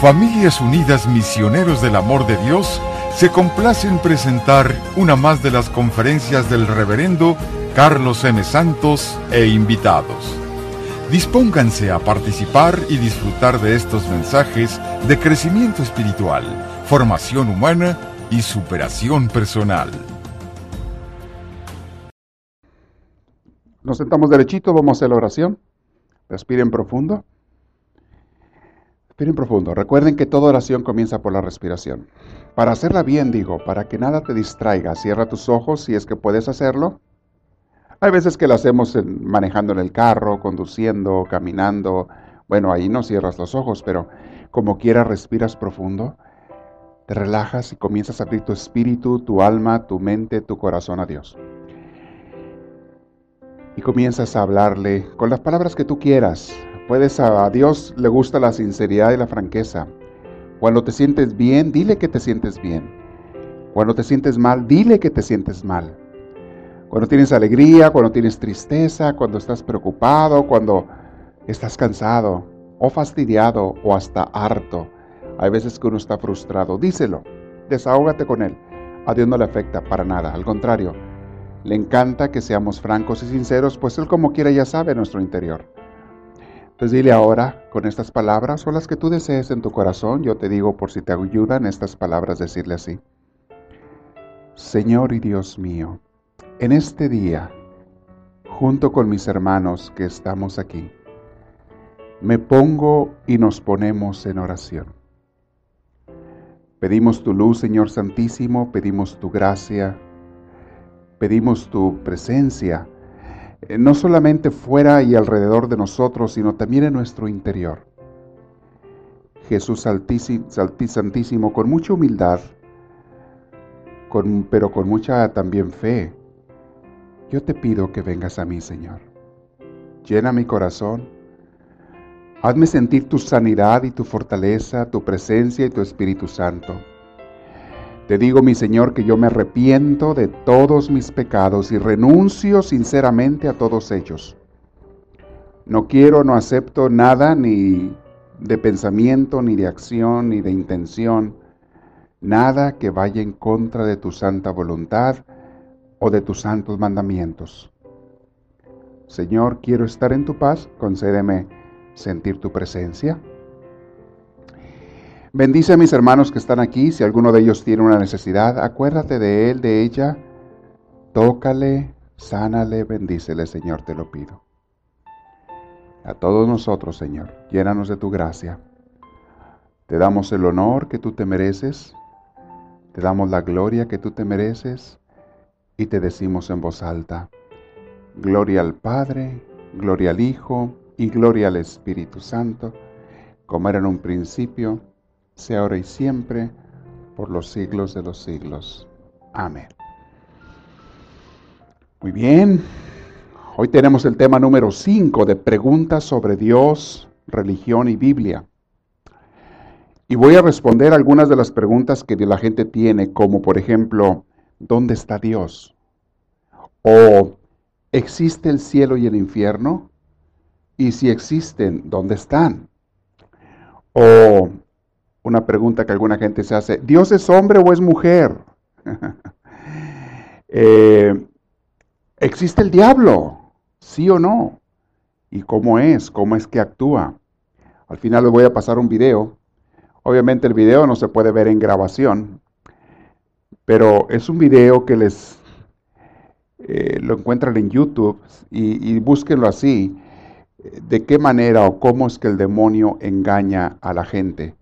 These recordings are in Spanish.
Familias Unidas Misioneros del Amor de Dios se complace en presentar una más de las conferencias del reverendo Carlos M. Santos e invitados. Dispónganse a participar y disfrutar de estos mensajes de crecimiento espiritual, formación humana y superación personal. Nos sentamos derechito, vamos a hacer la oración. Respiren profundo. Respiren profundo. Recuerden que toda oración comienza por la respiración. Para hacerla bien, digo, para que nada te distraiga, cierra tus ojos si es que puedes hacerlo. Hay veces que lo hacemos manejando en el carro, conduciendo, caminando. Bueno, ahí no cierras los ojos, pero como quieras respiras profundo, te relajas y comienzas a abrir tu espíritu, tu alma, tu mente, tu corazón a Dios y comienzas a hablarle con las palabras que tú quieras. Puedes a, Dios le gusta la sinceridad y la franqueza. Cuando te sientes bien, dile que te sientes bien. Cuando te sientes mal, dile que te sientes mal. Cuando tienes alegría, cuando tienes tristeza, cuando estás preocupado, cuando estás cansado o fastidiado o hasta harto. Hay veces que uno está frustrado. Díselo, desahógate con él. A Dios no le afecta para nada, al contrario, le encanta que seamos francos y sinceros, pues Él como quiera ya sabe nuestro interior. Entonces dile ahora con estas palabras o las que tú desees en tu corazón, yo te digo por si te ayudan estas palabras decirle así. Señor y Dios mío, en este día, junto con mis hermanos que estamos aquí, me pongo y nos ponemos en oración. Pedimos tu luz, Señor Santísimo, pedimos tu gracia, pedimos tu presencia, no solamente fuera y alrededor de nosotros, sino también en nuestro interior. Jesús Santísimo, con mucha humildad, con, pero con mucha también fe, yo te pido que vengas a mí, Señor. Llena mi corazón. Hazme sentir tu sanidad y tu fortaleza, tu presencia y tu Espíritu Santo. Te digo, mi Señor, que yo me arrepiento de todos mis pecados y renuncio sinceramente a todos ellos. No quiero, no acepto nada ni de pensamiento, ni de acción, ni de intención, nada que vaya en contra de tu santa voluntad o de tus santos mandamientos. Señor, quiero estar en tu paz, concédeme sentir tu presencia Bendice a mis hermanos que están aquí. Si alguno de ellos tiene una necesidad, acuérdate de él, de ella. Tócale, sánale, bendícele, Señor, te lo pido. A todos nosotros, Señor, llénanos de tu gracia. Te damos el honor que tú te mereces. Te damos la gloria que tú te mereces. Y te decimos en voz alta, gloria al Padre, gloria al Hijo y gloria al Espíritu Santo, como era en un principio, sea ahora y siempre, por los siglos de los siglos. Amén. Muy bien, hoy tenemos el tema número 5 de preguntas sobre Dios, religión y Biblia. Y voy a responder algunas de las preguntas que la gente tiene, como por ejemplo, ¿dónde está Dios? ¿O existe el cielo y el infierno? Y si existen, ¿dónde están? ¿O una pregunta que alguna gente se hace, ¿Dios es hombre o es mujer? Eh, ¿Existe el diablo? ¿Sí o no? ¿Y cómo es? ¿Cómo es que actúa? Al final les voy a pasar un video. Obviamente el video no se puede ver en grabación, pero es un video que les eh, lo encuentran en YouTube y, y búsquenlo así, de qué manera o cómo es que el demonio engaña a la gente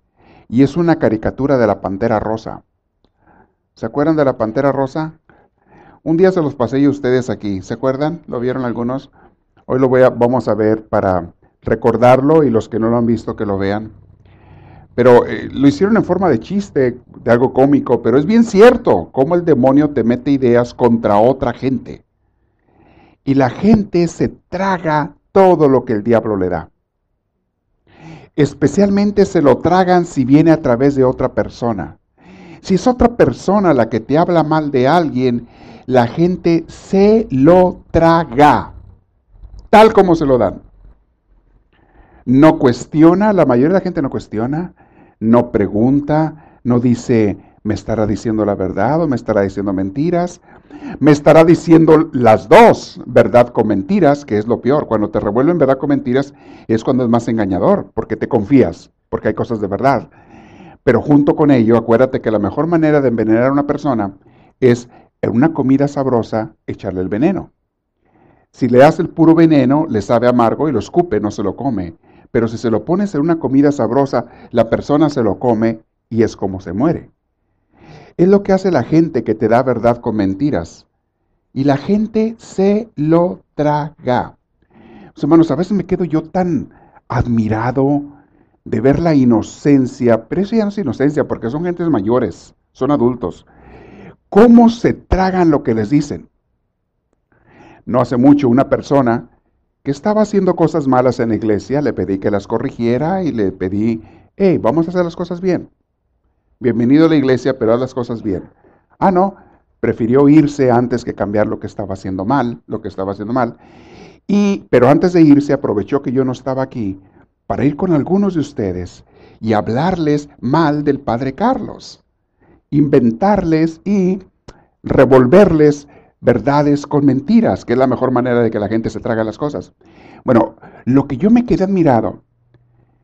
y es una caricatura de la Pantera Rosa. ¿Se acuerdan de la Pantera Rosa? Un día se los pasé a ustedes aquí, ¿se acuerdan? ¿Lo vieron algunos? Hoy lo voy a, vamos a ver para recordarlo y los que no lo han visto que lo vean. Pero eh, lo hicieron en forma de chiste, de algo cómico, pero es bien cierto cómo el demonio te mete ideas contra otra gente. Y la gente se traga todo lo que el diablo le da. Especialmente se lo tragan si viene a través de otra persona. Si es otra persona la que te habla mal de alguien, la gente se lo traga, tal como se lo dan. No cuestiona, la mayoría de la gente no cuestiona, no pregunta, no dice, ¿me estará diciendo la verdad o me estará diciendo mentiras? Me estará diciendo las dos, verdad con mentiras, que es lo peor. Cuando te revuelven verdad con mentiras es cuando es más engañador, porque te confías, porque hay cosas de verdad. Pero junto con ello, acuérdate que la mejor manera de envenenar a una persona es en una comida sabrosa echarle el veneno. Si le das el puro veneno, le sabe amargo y lo escupe, no se lo come. Pero si se lo pones en una comida sabrosa, la persona se lo come y es como se muere. Es lo que hace la gente que te da verdad con mentiras. Y la gente se lo traga. hermanos, a veces me quedo yo tan admirado de ver la inocencia, pero eso ya no es inocencia porque son gentes mayores, son adultos. ¿Cómo se tragan lo que les dicen? No hace mucho una persona que estaba haciendo cosas malas en la iglesia, le pedí que las corrigiera y le pedí, hey, vamos a hacer las cosas bien. Bienvenido a la iglesia, pero haz las cosas bien. Ah, no, prefirió irse antes que cambiar lo que estaba haciendo mal, lo que estaba haciendo mal. Y, pero antes de irse aprovechó que yo no estaba aquí para ir con algunos de ustedes y hablarles mal del padre Carlos, inventarles y revolverles verdades con mentiras, que es la mejor manera de que la gente se traga las cosas. Bueno, lo que yo me quedé admirado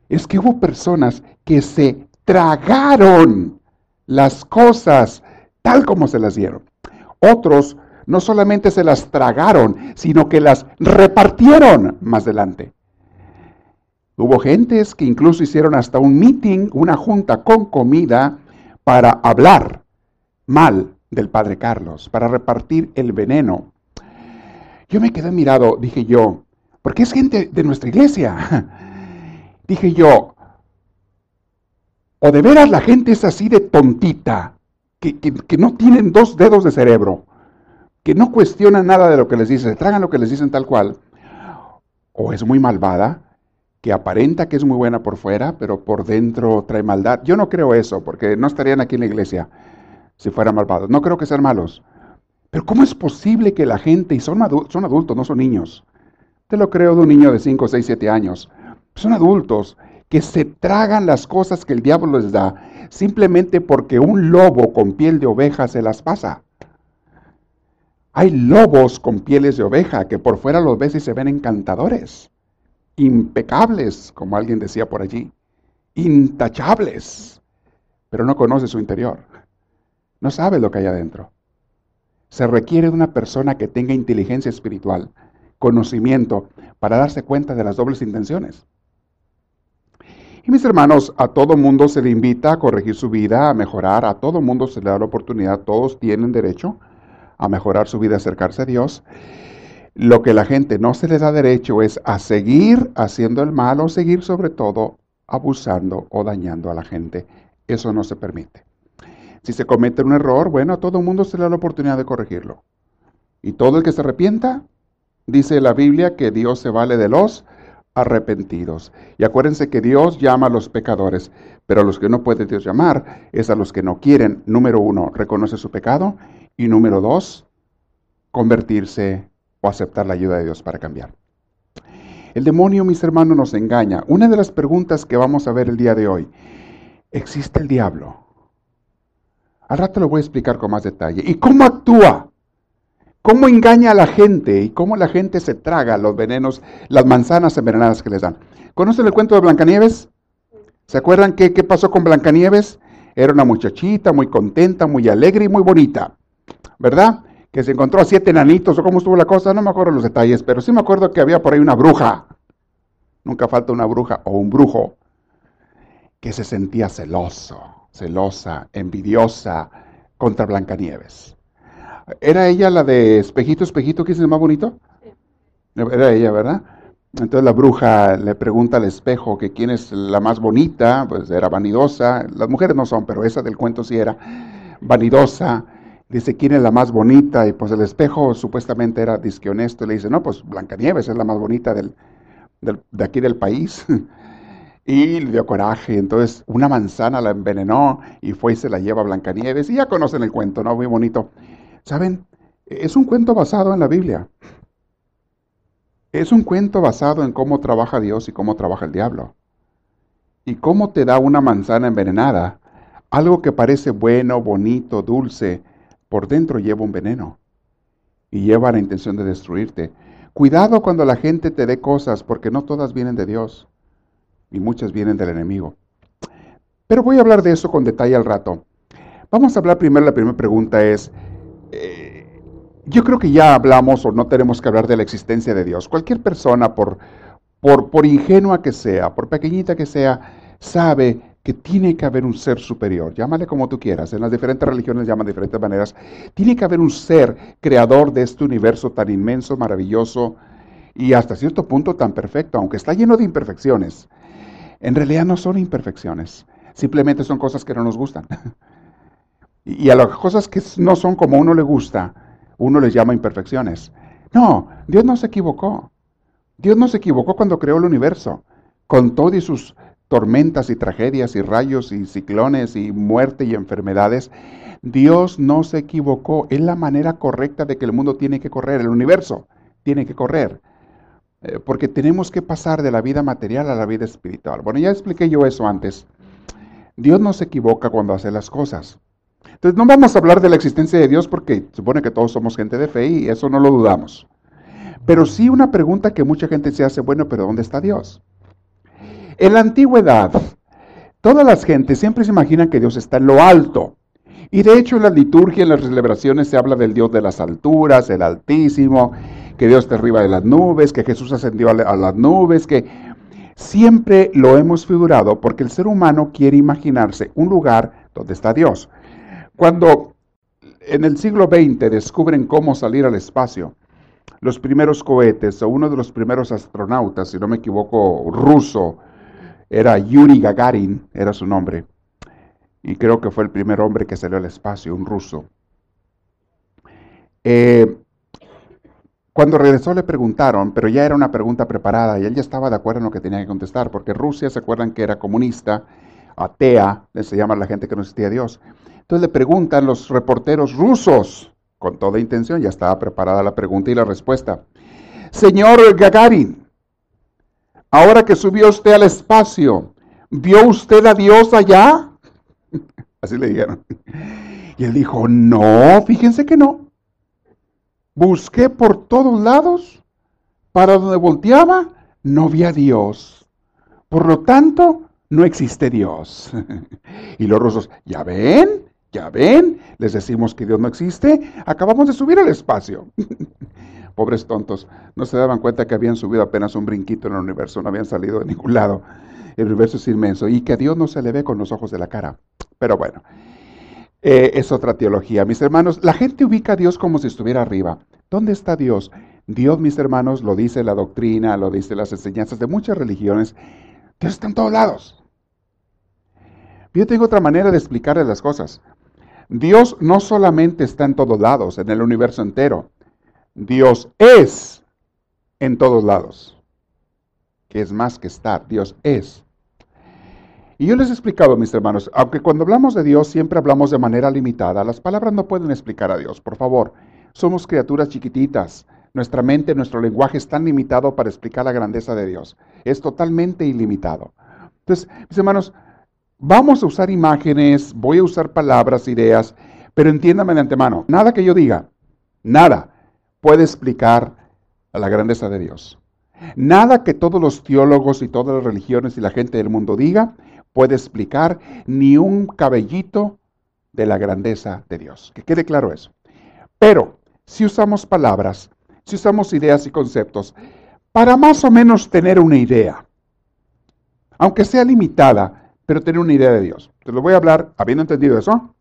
es que hubo personas que se tragaron las cosas tal como se las dieron. Otros no solamente se las tragaron, sino que las repartieron más adelante. Hubo gentes que incluso hicieron hasta un meeting, una junta con comida para hablar mal del padre Carlos, para repartir el veneno. Yo me quedé mirado, dije yo, porque es gente de nuestra iglesia. dije yo, o de veras la gente es así de tontita, que, que, no tienen dos dedos de cerebro, que no cuestionan nada de lo que les dicen, tragan lo que les dicen tal cual, o es muy malvada, que aparenta que es muy buena por fuera, pero por dentro trae maldad. Yo no creo eso, porque no estarían aquí en la iglesia si fueran malvados. No creo que sean malos. Pero ¿cómo es posible que la gente, y son, son adultos, no son niños, te lo creo de un niño de 5, 6, 7 años, son adultos que se tragan las cosas que el diablo les da simplemente porque un lobo con piel de oveja se las pasa. Hay lobos con pieles de oveja que por fuera los ves y se ven encantadores, impecables, como alguien decía por allí, intachables, pero no conoce su interior. No sabe lo que hay adentro. Se requiere de una persona que tenga inteligencia espiritual, conocimiento, para darse cuenta de las dobles intenciones. Y mis hermanos, a todo mundo se le invita a corregir su vida, a mejorar, a todo mundo se le da la oportunidad, todos tienen derecho a mejorar su vida, acercarse a Dios. Lo que la gente no se le da derecho es a seguir haciendo el mal o seguir sobre todo abusando o dañando a la gente. Eso no se permite. Si se comete un error, bueno, a todo el mundo se le da la oportunidad de corregirlo. Y todo el que se arrepienta, dice la Biblia que Dios se vale de los arrepentidos. Y acuérdense que Dios llama a los pecadores, pero a los que no puede Dios llamar es a los que no quieren, número uno, reconocer su pecado y número dos, convertirse o aceptar la ayuda de Dios para cambiar. El demonio, mis hermanos, nos engaña. Una de las preguntas que vamos a ver el día de hoy, ¿existe el diablo? Al rato lo voy a explicar con más detalle. ¿Y cómo actúa? ¿Cómo engaña a la gente? ¿Y cómo la gente se traga los venenos, las manzanas envenenadas que les dan? ¿Conocen el cuento de Blancanieves? ¿Se acuerdan qué, pasó con Blancanieves? Era una muchachita muy contenta, muy alegre y muy bonita, ¿verdad? Que se encontró a siete enanitos o cómo estuvo la cosa, no me acuerdo los detalles, pero sí me acuerdo que había por ahí una bruja. Nunca falta una bruja o un brujo que se sentía celoso celosa, envidiosa contra Blancanieves. ¿Era ella la de espejito, espejito, quién es el más bonito? Era ella, ¿verdad? Entonces la bruja le pregunta al espejo que quién es la más bonita, pues era vanidosa, las mujeres no son, pero esa del cuento sí era vanidosa, dice quién es la más bonita, y pues el espejo supuestamente era disque honesto, y le dice, no, pues Blancanieves es la más bonita del, de aquí del país. Y le dio coraje, entonces una manzana la envenenó y fue y se la lleva a Blancanieves. Y ya conocen el cuento, ¿no? Muy bonito. ¿Saben? Es un cuento basado en la Biblia. Es un cuento basado en cómo trabaja Dios y cómo trabaja el diablo. y cómo te da una manzana envenenada, algo que parece bueno, bonito, dulce, por dentro lleva un veneno y lleva la intención de destruirte. Cuidado cuando la gente te dé cosas, porque no todas vienen de Dios y muchas vienen del enemigo. Pero voy a hablar de eso con detalle al rato. Vamos a hablar primero, la primera pregunta es, eh, yo creo que ya hablamos o no tenemos que hablar de la existencia de Dios. Cualquier persona, por, por, por ingenua que sea, por pequeñita que sea, sabe que tiene que haber un ser superior, llámale como tú quieras, en las diferentes religiones llaman de diferentes maneras, tiene que haber un ser creador de este universo tan inmenso, maravilloso y hasta cierto punto tan perfecto, aunque está lleno de imperfecciones. En realidad no son imperfecciones, simplemente son cosas que no nos gustan. y a las cosas que no son como uno le gusta, uno les llama imperfecciones. No, Dios no se equivocó. Dios no se equivocó cuando creó el universo, con todo y sus tormentas y tragedias y rayos y ciclones y muerte y enfermedades, Dios no se equivocó. Es la manera correcta de que el mundo tiene que correr, el universo tiene que correr. Eh, porque tenemos que pasar de la vida material a la vida espiritual. Bueno, ya expliqué yo eso antes. Dios no se equivoca cuando hace las cosas. Entonces no vamos a hablar de la existencia de Dios porque supone que todos somos gente de fe y eso no lo dudamos. Pero sí una pregunta que mucha gente se hace, bueno, pero ¿dónde está Dios? En la antigüedad, todas las gentes siempre se imaginan que Dios está en lo alto. Y de hecho en la liturgia, en las celebraciones se habla del Dios de las alturas, el Altísimo, que Dios está arriba de las nubes, que Jesús ascendió a las nubes, que siempre lo hemos figurado porque el ser humano quiere imaginarse un lugar donde está Dios. Cuando en el siglo XX descubren cómo salir al espacio, los primeros cohetes, o uno de los primeros astronautas, si no me equivoco, ruso, era Yuri Gagarin, era su nombre. Y creo que fue el primer hombre que salió al espacio, un ruso. Eh, cuando regresó le preguntaron, pero ya era una pregunta preparada y él ya estaba de acuerdo en lo que tenía que contestar, porque Rusia, se acuerdan que era comunista, atea, se llama la gente que no existía Dios. Entonces le preguntan los reporteros rusos, con toda intención, ya estaba preparada la pregunta y la respuesta. Señor Gagarin, Ahora que subió usted al espacio, ¿vio usted a Dios allá? Así le dijeron. Y él dijo, no, fíjense que no. Busqué por todos lados, para donde volteaba, no vi a Dios. Por lo tanto, no existe Dios. y los rusos, ¿ya ven? ¿Ya ven? Les decimos que Dios no existe. Acabamos de subir al espacio. Pobres tontos, no se daban cuenta que habían subido apenas un brinquito en el universo, no habían salido de ningún lado. El universo es inmenso y que a Dios no se le ve con los ojos de la cara. Pero bueno, eh, es otra teología. Mis hermanos, la gente ubica a Dios como si estuviera arriba. ¿Dónde está Dios? Dios, mis hermanos, lo dice la doctrina, lo dice las enseñanzas de muchas religiones. Dios está en todos lados. Yo tengo otra manera de explicarles las cosas. Dios no solamente está en todos lados, en el universo entero. Dios es en todos lados, que es más que estar, Dios es. Y yo les he explicado, mis hermanos, aunque cuando hablamos de Dios siempre hablamos de manera limitada, las palabras no pueden explicar a Dios, por favor. Somos criaturas chiquititas. Nuestra mente, nuestro lenguaje es tan limitado para explicar la grandeza de Dios. Es totalmente ilimitado. Entonces, mis hermanos, vamos a usar imágenes, voy a usar palabras, ideas, pero entiéndame de antemano, nada que yo diga, nada puede explicar la grandeza de Dios. Nada que todos los teólogos y todas las religiones y la gente del mundo diga puede explicar ni un cabellito de la grandeza de Dios. Que quede claro eso. Pero si usamos palabras, si usamos ideas y conceptos, para más o menos tener una idea, aunque sea limitada, pero tener una idea de Dios. Te lo voy a hablar, habiendo entendido eso,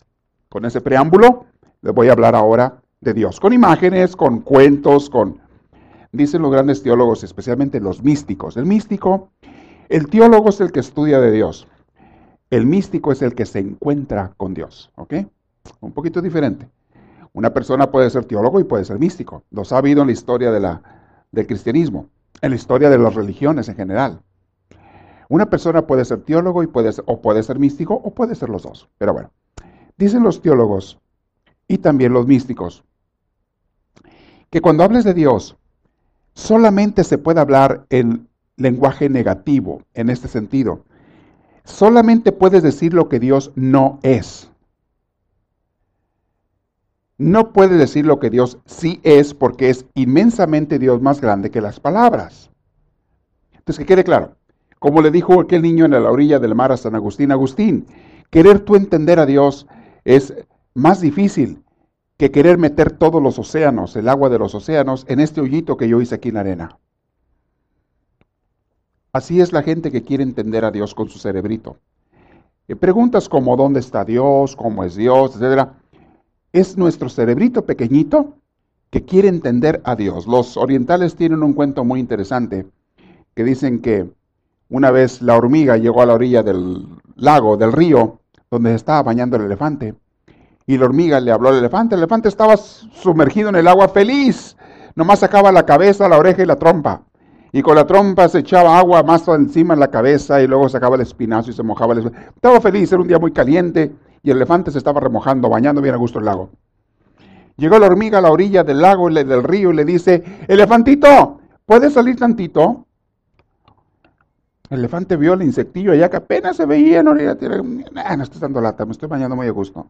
con ese preámbulo, les voy a hablar ahora de Dios, con imágenes, con cuentos, con, dicen los grandes teólogos, especialmente los místicos. El místico, el teólogo es el que estudia de Dios. El místico es el que se encuentra con Dios, ¿ok? Un poquito diferente. Una persona puede ser teólogo y puede ser místico. Los ha habido en la historia de del cristianismo, en la historia de las religiones en general. Una persona puede ser teólogo y puede o puede ser místico o puede ser los dos. Pero bueno, dicen los teólogos y también los místicos que cuando hables de Dios, solamente se puede hablar en lenguaje negativo, en este sentido. solamente puedes decir lo que Dios no es. No puedes decir lo que Dios sí es porque es inmensamente Dios más grande que las palabras. Entonces, que quede claro, como le dijo aquel niño en la orilla del mar a San Agustín, Agustín, querer tú entender a Dios es más difícil que querer meter todos los océanos, el agua de los océanos, en este hoyito que yo hice aquí en la arena. Así es la gente que quiere entender a Dios con su cerebrito. Y preguntas como dónde está Dios, cómo es Dios, etc. Es nuestro cerebrito pequeñito que quiere entender a Dios. Los orientales tienen un cuento muy interesante que dicen que una vez la hormiga llegó a la orilla del lago, del río, donde estaba bañando el elefante. Y la hormiga le habló al elefante. El elefante estaba sumergido en el agua feliz. Nomás sacaba la cabeza, la oreja y la trompa. Y con la trompa se echaba agua más encima en la cabeza y luego sacaba el espinazo y se mojaba el espinazo. Estaba feliz, era un día muy caliente y el elefante se estaba remojando, bañando bien a gusto el lago. Llegó la hormiga a la orilla del lago, del río y le dice, elefantito, ¿puedes salir tantito? El elefante vio el insectillo allá que apenas se veía en orilla. Ah, no estoy dando lata, me estoy bañando muy a gusto.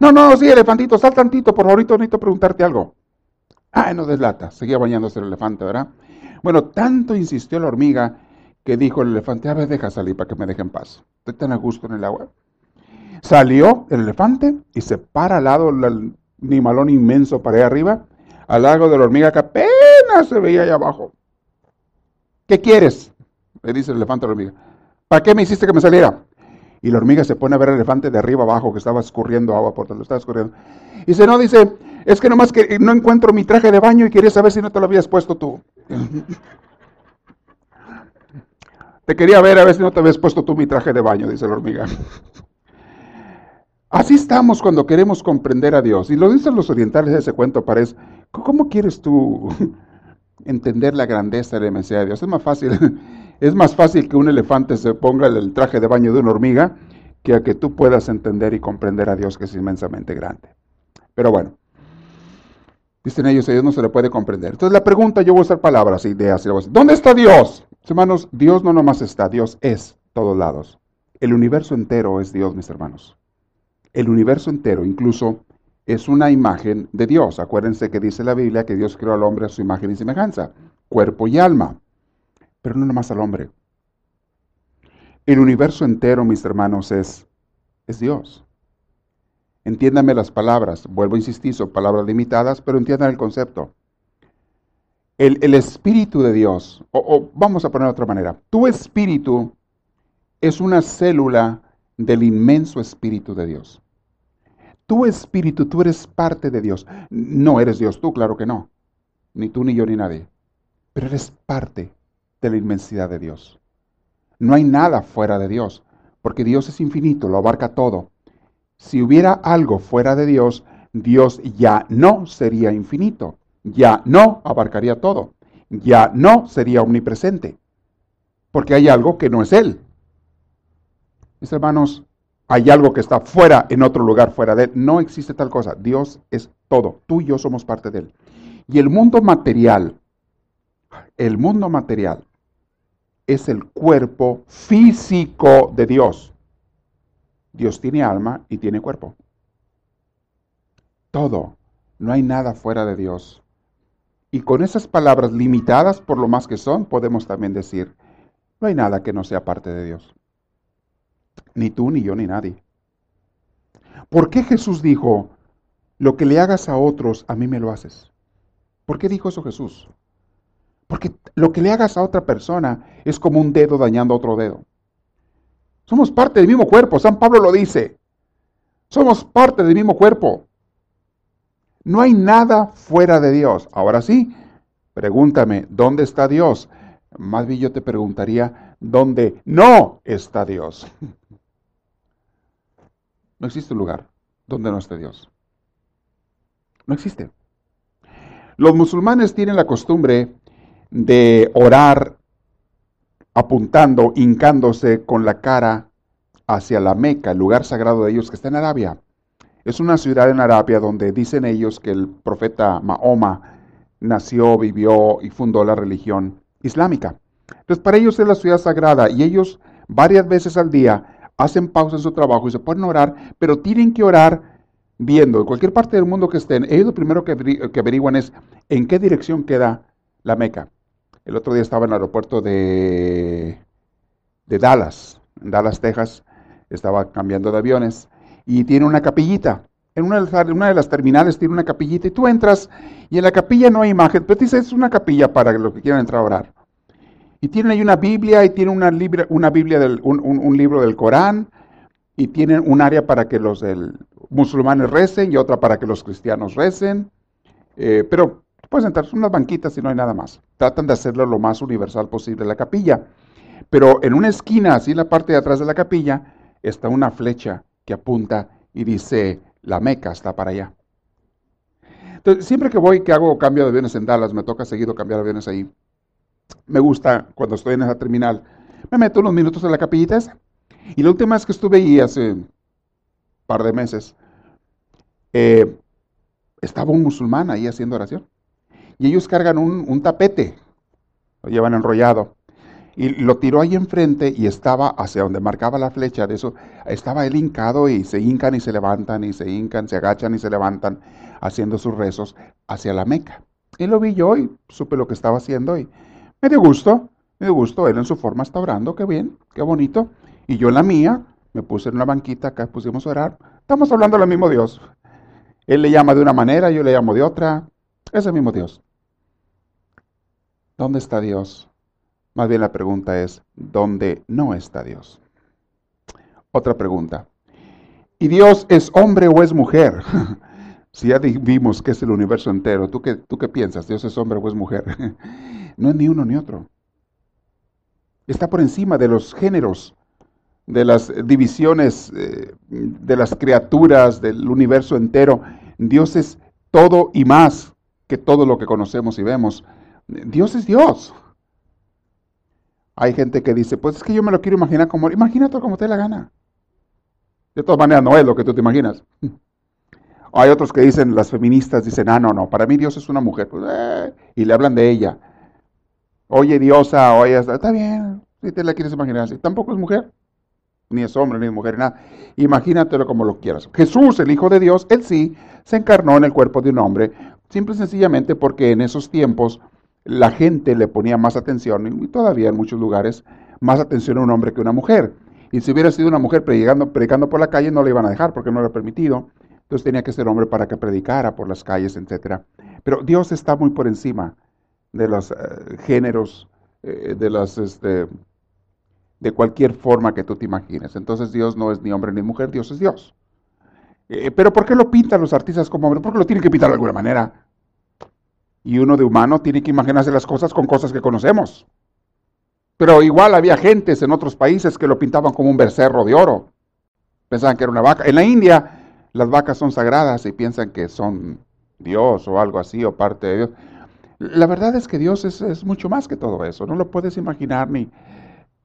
No, no, sí, elefantito, sal tantito, por favor, necesito preguntarte algo. Ah, no deslata, seguía bañándose el elefante, ¿verdad? Bueno, tanto insistió la hormiga que dijo el elefante, a ver, deja salir para que me dejen paz. Estoy tan a gusto en el agua. Salió el elefante y se para al lado del animalón inmenso para allá arriba, al lado de la hormiga que apenas se veía allá abajo. ¿Qué quieres? Le dice el elefante a la hormiga. ¿Para qué me hiciste que me saliera? Y la hormiga se pone a ver al elefante de arriba abajo que estaba escurriendo agua por donde estaba escurriendo. Y dice, no, dice, es que nomás que no encuentro mi traje de baño y quería saber si no te lo habías puesto tú. Te quería ver a ver si no te habías puesto tú mi traje de baño, dice la hormiga. Así estamos cuando queremos comprender a Dios. Y lo dicen los orientales de ese cuento, parece. ¿Cómo quieres tú entender la grandeza de la inmensidad de Dios? Es más fácil, es más fácil que un elefante se ponga el traje de baño de una hormiga que a que tú puedas entender y comprender a Dios que es inmensamente grande. Pero bueno, dicen ellos, a Dios no se le puede comprender. Entonces la pregunta, yo voy a usar palabras, ideas, ¿dónde está Dios? Hermanos, Dios no nomás está, Dios es todos lados. El universo entero es Dios, mis hermanos. El universo entero, incluso, es una imagen de Dios. Acuérdense que dice la Biblia que Dios creó al hombre a su imagen y semejanza, cuerpo y alma, pero no nomás al hombre. El universo entero, mis hermanos, es, es Dios. Entiéndame las palabras, vuelvo a insistir, son palabras limitadas, pero entiendan el concepto. El, espíritu de Dios, o, vamos a poner de otra manera, tu espíritu es una célula del inmenso espíritu de Dios. Tu espíritu, tú eres parte de Dios. No eres Dios tú, claro que no. Ni tú, ni yo, ni nadie. Pero eres parte de la inmensidad de Dios. No hay nada fuera de Dios, porque Dios es infinito, lo abarca todo. Si hubiera algo fuera de Dios, Dios ya no sería infinito ya no abarcaría todo, ya no sería omnipresente, porque hay algo que no es Él. Mis hermanos, hay algo que está fuera, en otro lugar fuera de Él. No existe tal cosa. Dios es todo. Tú y yo somos parte de Él. Y el mundo material, el mundo material es el cuerpo físico de Dios. Dios tiene alma y tiene cuerpo. Todo. No hay nada fuera de Dios. Y con esas palabras limitadas por lo más que son, podemos también decir, no hay nada que no sea parte de Dios. Ni tú, ni yo, ni nadie. ¿Por qué Jesús dijo, lo que le hagas a otros, a mí me lo haces? ¿Por qué dijo eso Jesús? Porque lo que le hagas a otra persona es como un dedo dañando a otro dedo. Somos parte del mismo cuerpo, San Pablo lo dice. Somos parte del mismo cuerpo. No hay nada fuera de Dios. Ahora sí, pregúntame, ¿dónde está Dios? Más bien yo te preguntaría, ¿dónde no está Dios? No existe un lugar donde no esté Dios. No existe. Los musulmanes tienen la costumbre de orar apuntando, hincándose con la cara hacia la Meca, el lugar sagrado de ellos que está en Arabia. Es una ciudad en Arabia donde dicen ellos que el profeta Mahoma nació, vivió y fundó la religión islámica. Entonces para ellos es la ciudad sagrada y ellos varias veces al día, hacen pausa en su trabajo y se pueden orar, pero tienen que orar viendo en cualquier parte del mundo que estén. Ellos lo primero que, averiguan es en qué dirección queda la Meca. El otro día estaba en el aeropuerto de, de Dallas, en Dallas, Texas, estaba cambiando de aviones y tiene una capillita. En una, de las terminales tiene una capillita y tú entras y en la capilla no hay imagen, pero dice es una capilla para los que quieran entrar a orar. Y tienen ahí una Biblia y tienen una, Biblia, un, libro del Corán y tienen un área para que los musulmanes recen y otra para que los cristianos recen. Eh, pero puedes entrar, son unas banquitas y no hay nada más. Tratan de hacerlo lo más universal posible la capilla. Pero en una esquina, así en la parte de atrás de la capilla, está una flecha que apunta y dice, la Meca está para allá. Entonces, siempre que voy, que hago cambio de aviones en Dallas, me toca seguido cambiar aviones ahí. Me gusta, cuando estoy en esa terminal, me meto unos minutos en la capillita esa. Y la última vez que estuve ahí, hace un par de meses, eh, estaba un musulmán ahí haciendo oración. Y ellos cargan un, tapete, lo llevan enrollado y lo tiró ahí enfrente y estaba hacia donde marcaba la flecha de eso, estaba él hincado y se hincan y se levantan y se hincan, se agachan y se levantan haciendo sus rezos hacia la Meca. Y lo vi yo y supe lo que estaba haciendo y me dio gusto, me dio gusto, él en su forma está orando, qué bien, qué bonito. Y yo en la mía, me puse en una banquita, acá pusimos a orar, estamos hablando del mismo Dios. Él le llama de una manera, yo le llamo de otra, es el mismo Dios. ¿Dónde está Dios? Más bien la pregunta es, ¿dónde no está Dios? Otra pregunta. ¿Y Dios es hombre o es mujer? si ya vimos que es el universo entero, ¿tú qué, ¿tú qué piensas? ¿Dios es hombre o es mujer? no es ni uno ni otro. Está por encima de los géneros, de las divisiones, eh, de las criaturas, del universo entero. Dios es todo y más que todo lo que conocemos y vemos. Dios es Dios. Hay gente que dice, pues es que yo me lo quiero imaginar como, imagínate como te la gana. De todas maneras, no es lo que tú te imaginas. Hay otros que dicen, las feministas dicen, ah, no, no, para mí Dios es una mujer. Pues, eh", y le hablan de ella. Oye, diosa, oye, está bien, si te la quieres imaginar así. Tampoco es mujer, ni es hombre, ni es mujer, nada. Imagínatelo como lo quieras. Jesús, el Hijo de Dios, él sí, se encarnó en el cuerpo de un hombre, simple y sencillamente porque en esos tiempos la gente le ponía más atención, y todavía en muchos lugares, más atención a un hombre que a una mujer. Y si hubiera sido una mujer predicando, predicando por la calle, no le iban a dejar porque no era permitido. Entonces tenía que ser hombre para que predicara por las calles, etc. Pero Dios está muy por encima de los eh, géneros, eh, de las, este, de cualquier forma que tú te imagines. Entonces Dios no es ni hombre ni mujer, Dios es Dios. Eh, pero ¿por qué lo pintan los artistas como hombre? Porque lo tienen que pintar de alguna manera. Y uno de humano tiene que imaginarse las cosas con cosas que conocemos. Pero igual había gentes en otros países que lo pintaban como un becerro de oro. Pensaban que era una vaca. En la India las vacas son sagradas y piensan que son Dios o algo así o parte de Dios. La verdad es que Dios es, mucho más que todo eso. No lo puedes imaginar ni...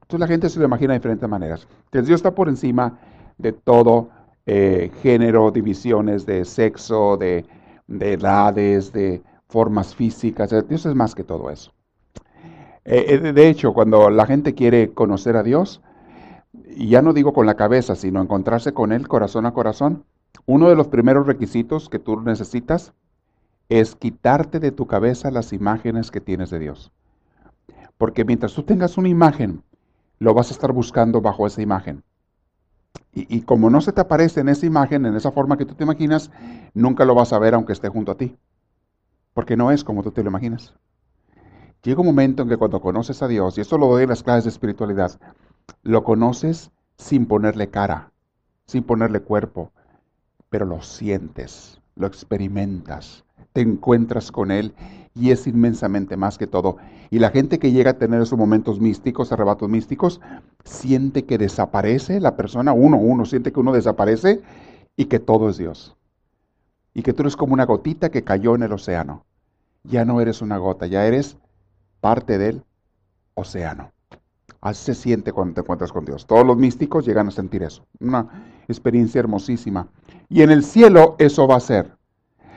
Entonces la gente se lo imagina de diferentes maneras. Entonces Dios está por encima de todo eh, género, divisiones de sexo, de edades, de, formas físicas. Dios es más que todo eso. Eh, eh, de hecho, cuando la gente quiere conocer a Dios, y ya no digo con la cabeza, sino encontrarse con Él corazón a corazón, uno de los primeros requisitos que tú necesitas es quitarte de tu cabeza las imágenes que tienes de Dios. Porque mientras tú tengas una imagen, lo vas a estar buscando bajo esa imagen. Y, como no se te aparece en esa imagen, en esa forma que tú te imaginas, nunca lo vas a ver aunque esté junto a ti porque no es como tú te lo imaginas. Llega un momento en que cuando conoces a Dios, y esto lo doy en las clases de espiritualidad, lo conoces sin ponerle cara, sin ponerle cuerpo, pero lo sientes, lo experimentas, te encuentras con Él y es inmensamente más que todo. Y la gente que llega a tener esos momentos místicos, arrebatos místicos, siente que desaparece la persona, uno, uno, siente que uno desaparece y que todo es Dios y que tú eres como una gotita que cayó en el océano. Ya no eres una gota, ya eres parte del océano. Así se siente cuando te encuentras con Dios. Todos los místicos llegan a sentir eso. Una experiencia hermosísima. Y en el cielo eso va a ser.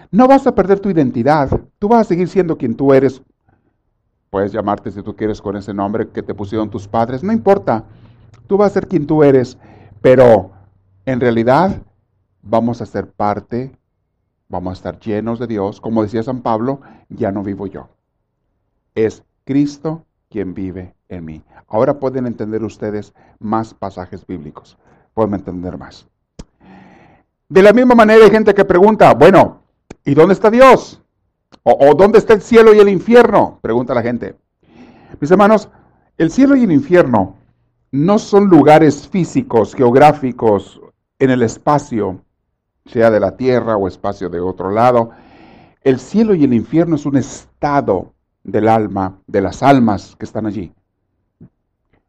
No vas a perder tu identidad. Tú vas a seguir siendo quien tú eres. Puedes llamarte si tú quieres con ese nombre que te pusieron tus padres. No importa. tú vas a ser quien tú eres, pero en realidad vamos a ser parte, vamos a estar llenos de Dios. Como decía San Pablo, ya no vivo yo. Es Cristo quien vive en mí. Ahora pueden entender ustedes más pasajes bíblicos. Pueden entender más. De la misma manera hay gente que pregunta, bueno, ¿y dónde está Dios? ¿O, dónde está el cielo y el infierno? Pregunta la gente. Mis hermanos, el cielo y el infierno no son lugares físicos, geográficos, en el espacio, sea de la tierra o espacio de otro lado. El cielo y el infierno es un estado del alma, de las almas que están allí.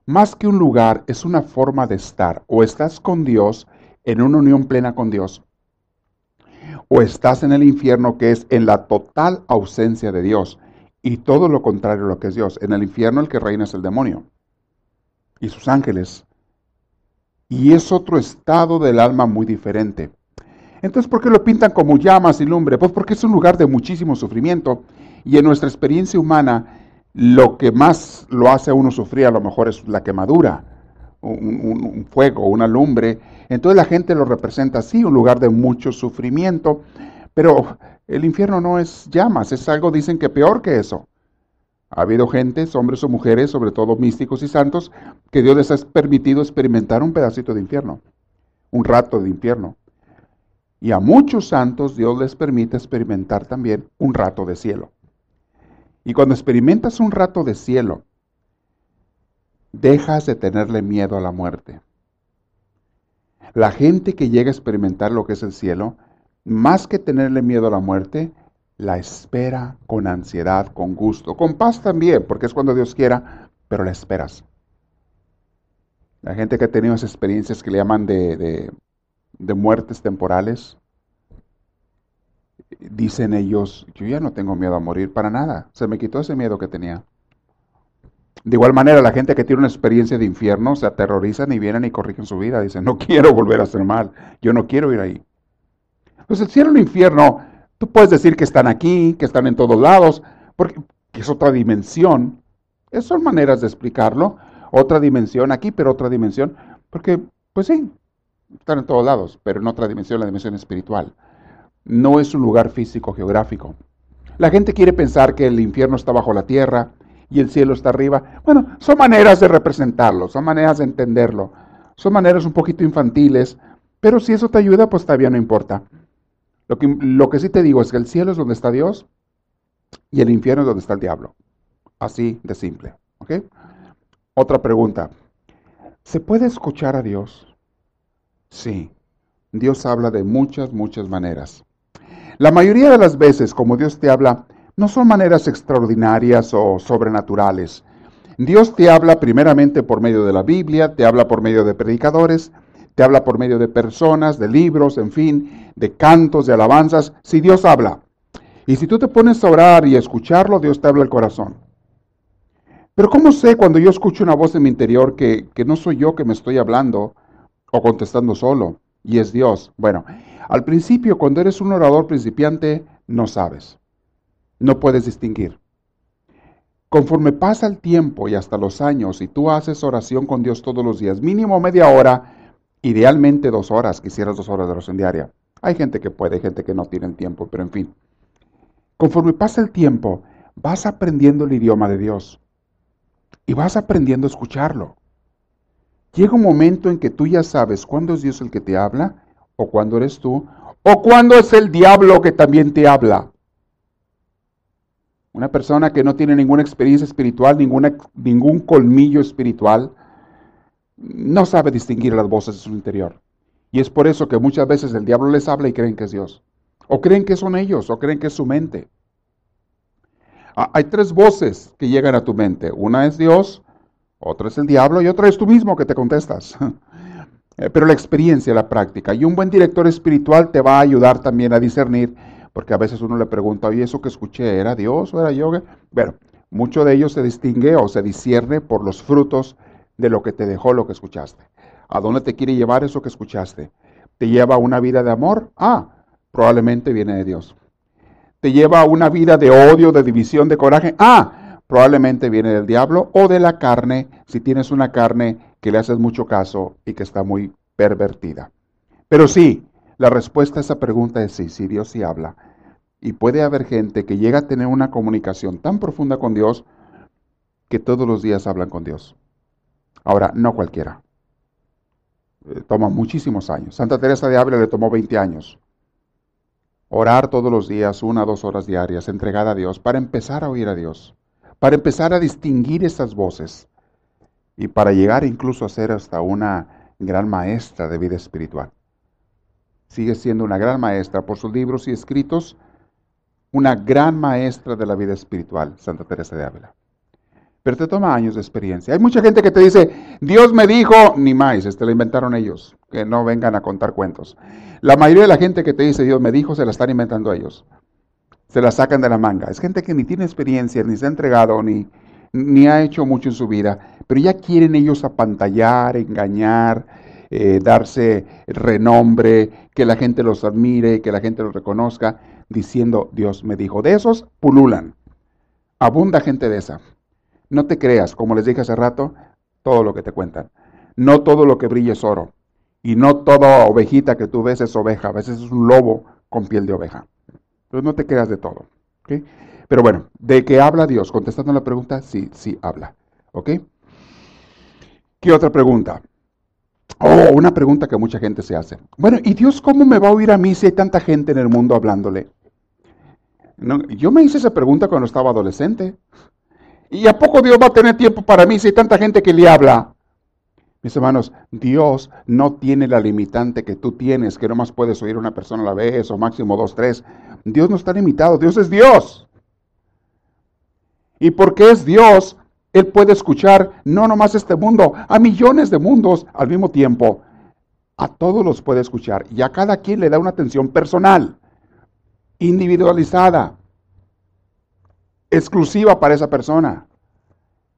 Más que un lugar, es una forma de estar. O estás con Dios en una unión plena con Dios, o estás en el infierno que es en la total ausencia de Dios y todo lo contrario a lo que es Dios. En el infierno el que reina es el demonio y sus ángeles. Y es otro estado del alma muy diferente. Entonces, ¿por qué lo pintan como llamas y lumbre? Pues porque es un lugar de muchísimo sufrimiento y en nuestra experiencia humana lo que más lo hace a uno sufrir a lo mejor es la quemadura, un, fuego, una lumbre. Entonces la gente lo representa así, un lugar de mucho sufrimiento, pero el infierno no es llamas, es algo, dicen que peor que eso. Ha habido gentes, hombres o mujeres, sobre todo místicos y santos, que Dios les ha permitido experimentar un pedacito de infierno, un rato de infierno. Y a muchos santos Dios les permite experimentar también un rato de cielo. Y cuando experimentas un rato de cielo, dejas de tenerle miedo a la muerte. La gente que llega a experimentar lo que es el cielo, más que tenerle miedo a la muerte, la espera con ansiedad, con gusto, con paz también, porque es cuando Dios quiera, pero la esperas. La gente que ha tenido experiencias que le llaman de, muertes temporales, dicen ellos, yo ya no tengo miedo a morir para nada, se me quitó ese miedo que tenía. De igual manera, la gente que tiene una experiencia de infierno se aterrorizan y vienen y corrigen su vida. Dicen, no quiero volver a hacer mal, yo no quiero ir ahí. Pues el cielo y el infierno Tú puedes decir que están aquí, que están en todos lados, porque es otra dimensión. Esas son maneras de explicarlo. Otra dimensión aquí, pero otra dimensión. Porque, pues sí, están en todos lados, pero en otra dimensión, la dimensión espiritual. No es un lugar físico, geográfico. La gente quiere pensar que el infierno está bajo la tierra y el cielo está arriba. Bueno, son maneras de representarlo, son maneras de entenderlo. Son maneras un poquito infantiles, pero si eso te ayuda, pues todavía no importa. Lo que, lo que sí te digo es que el cielo es donde está Dios y el infierno es donde está el diablo. Así de simple. Otra pregunta. ¿Se puede escuchar a Dios? Sí. Dios habla de muchas, muchas maneras. La mayoría de las veces, como Dios te habla, no son maneras extraordinarias o sobrenaturales. Dios te habla primeramente por medio de la Biblia, te habla por medio de predicadores, te habla por medio de personas, de libros, en fin, de cantos, de alabanzas. Si Dios habla. Y si tú te pones a orar y a escucharlo, Dios te habla el corazón. Pero ¿cómo sé cuando yo escucho una voz en mi interior que, que no soy yo que me estoy hablando o contestando solo y es Dios? Bueno, al principio cuando eres un orador principiante no sabes, no puedes distinguir. Conforme pasa el tiempo y hasta los años y tú haces oración con Dios todos los días, mínimo media hora, Idealmente dos horas, quisieras dos horas de oración diaria. Hay gente que puede, gente que no tiene el tiempo, pero en fin. Conforme pasa el tiempo, vas aprendiendo el idioma de Dios y vas aprendiendo a escucharlo. Llega un momento en que tú ya sabes cuándo es Dios el que te habla, o cuándo eres tú, o cuándo es el diablo que también te habla. Una persona que no tiene ninguna experiencia espiritual, ningún colmillo espiritual, no sabe distinguir las voces de su interior. Y es por eso que muchas veces el diablo les habla y creen que es Dios. O creen que son ellos, o creen que es su mente. Ah, hay tres voces que llegan a tu mente. Una es Dios, otra es el diablo y otra es tú mismo que te contestas. Eh, pero la experiencia, la práctica. Y un buen director espiritual te va a ayudar también a discernir, porque a veces uno le pregunta, oye, ¿eso que escuché era Dios o era yo? Bueno, mucho de ello se distingue o se discierne por los frutos de lo que te dejó lo que escuchaste. ¿A dónde te quiere llevar eso que escuchaste? ¿Te lleva a una vida de amor? Ah, probablemente viene de Dios. ¿Te lleva a una vida de odio, de división, de coraje? Ah, probablemente viene del diablo o de la carne, si tienes una carne que le haces mucho caso y que está muy pervertida. Pero sí, la respuesta a esa pregunta es sí, sí, Dios sí habla. Y puede haber gente que llega a tener una comunicación tan profunda con Dios que todos los días hablan con Dios. Ahora, no cualquiera. Eh, toma muchísimos años. Santa Teresa de Ávila le tomó 20 años. Orar todos los días, una o dos horas diarias, entregada a Dios, para empezar a oír a Dios, para empezar a distinguir esas voces y para llegar incluso a ser hasta una gran maestra de vida espiritual. Sigue siendo una gran maestra por sus libros y escritos, una gran maestra de la vida espiritual, Santa Teresa de Ávila. Pero te toma años de experiencia. Hay mucha gente que te dice, Dios me dijo, ni más, este lo inventaron ellos, que no vengan a contar cuentos. La mayoría de la gente que te dice Dios me dijo, se la están inventando ellos. Se la sacan de la manga. Es gente que ni tiene experiencia, ni se ha entregado, ni, ni ha hecho mucho en su vida, pero ya quieren ellos apantallar, engañar, eh, darse renombre, que la gente los admire, que la gente los reconozca, diciendo, Dios me dijo, de esos pululan. Abunda gente de esa. No te creas, como les dije hace rato, todo lo que te cuentan. No todo lo que brilla es oro. Y no toda ovejita que tú ves es oveja. A veces es un lobo con piel de oveja. Entonces no te creas de todo. Pero bueno, ¿de qué habla Dios? Contestando la pregunta, sí, sí habla. ¿Ok? ¿Qué otra pregunta? Oh, una pregunta que mucha gente se hace. Bueno, ¿y Dios cómo me va a oír a mí si hay tanta gente en el mundo hablándole? yo me hice esa pregunta cuando estaba adolescente. ¿Y a poco Dios va a tener tiempo para mí si hay tanta gente que le habla? Mis hermanos, Dios no tiene la limitante que tú tienes, que no más puedes oír una persona a la vez o máximo dos, tres. Dios no está limitado, Dios es Dios. Y porque es Dios, Él puede escuchar no nomás este mundo, a millones de mundos al mismo tiempo. A todos los puede escuchar y a cada quien le da una atención personal, individualizada, exclusiva para esa persona.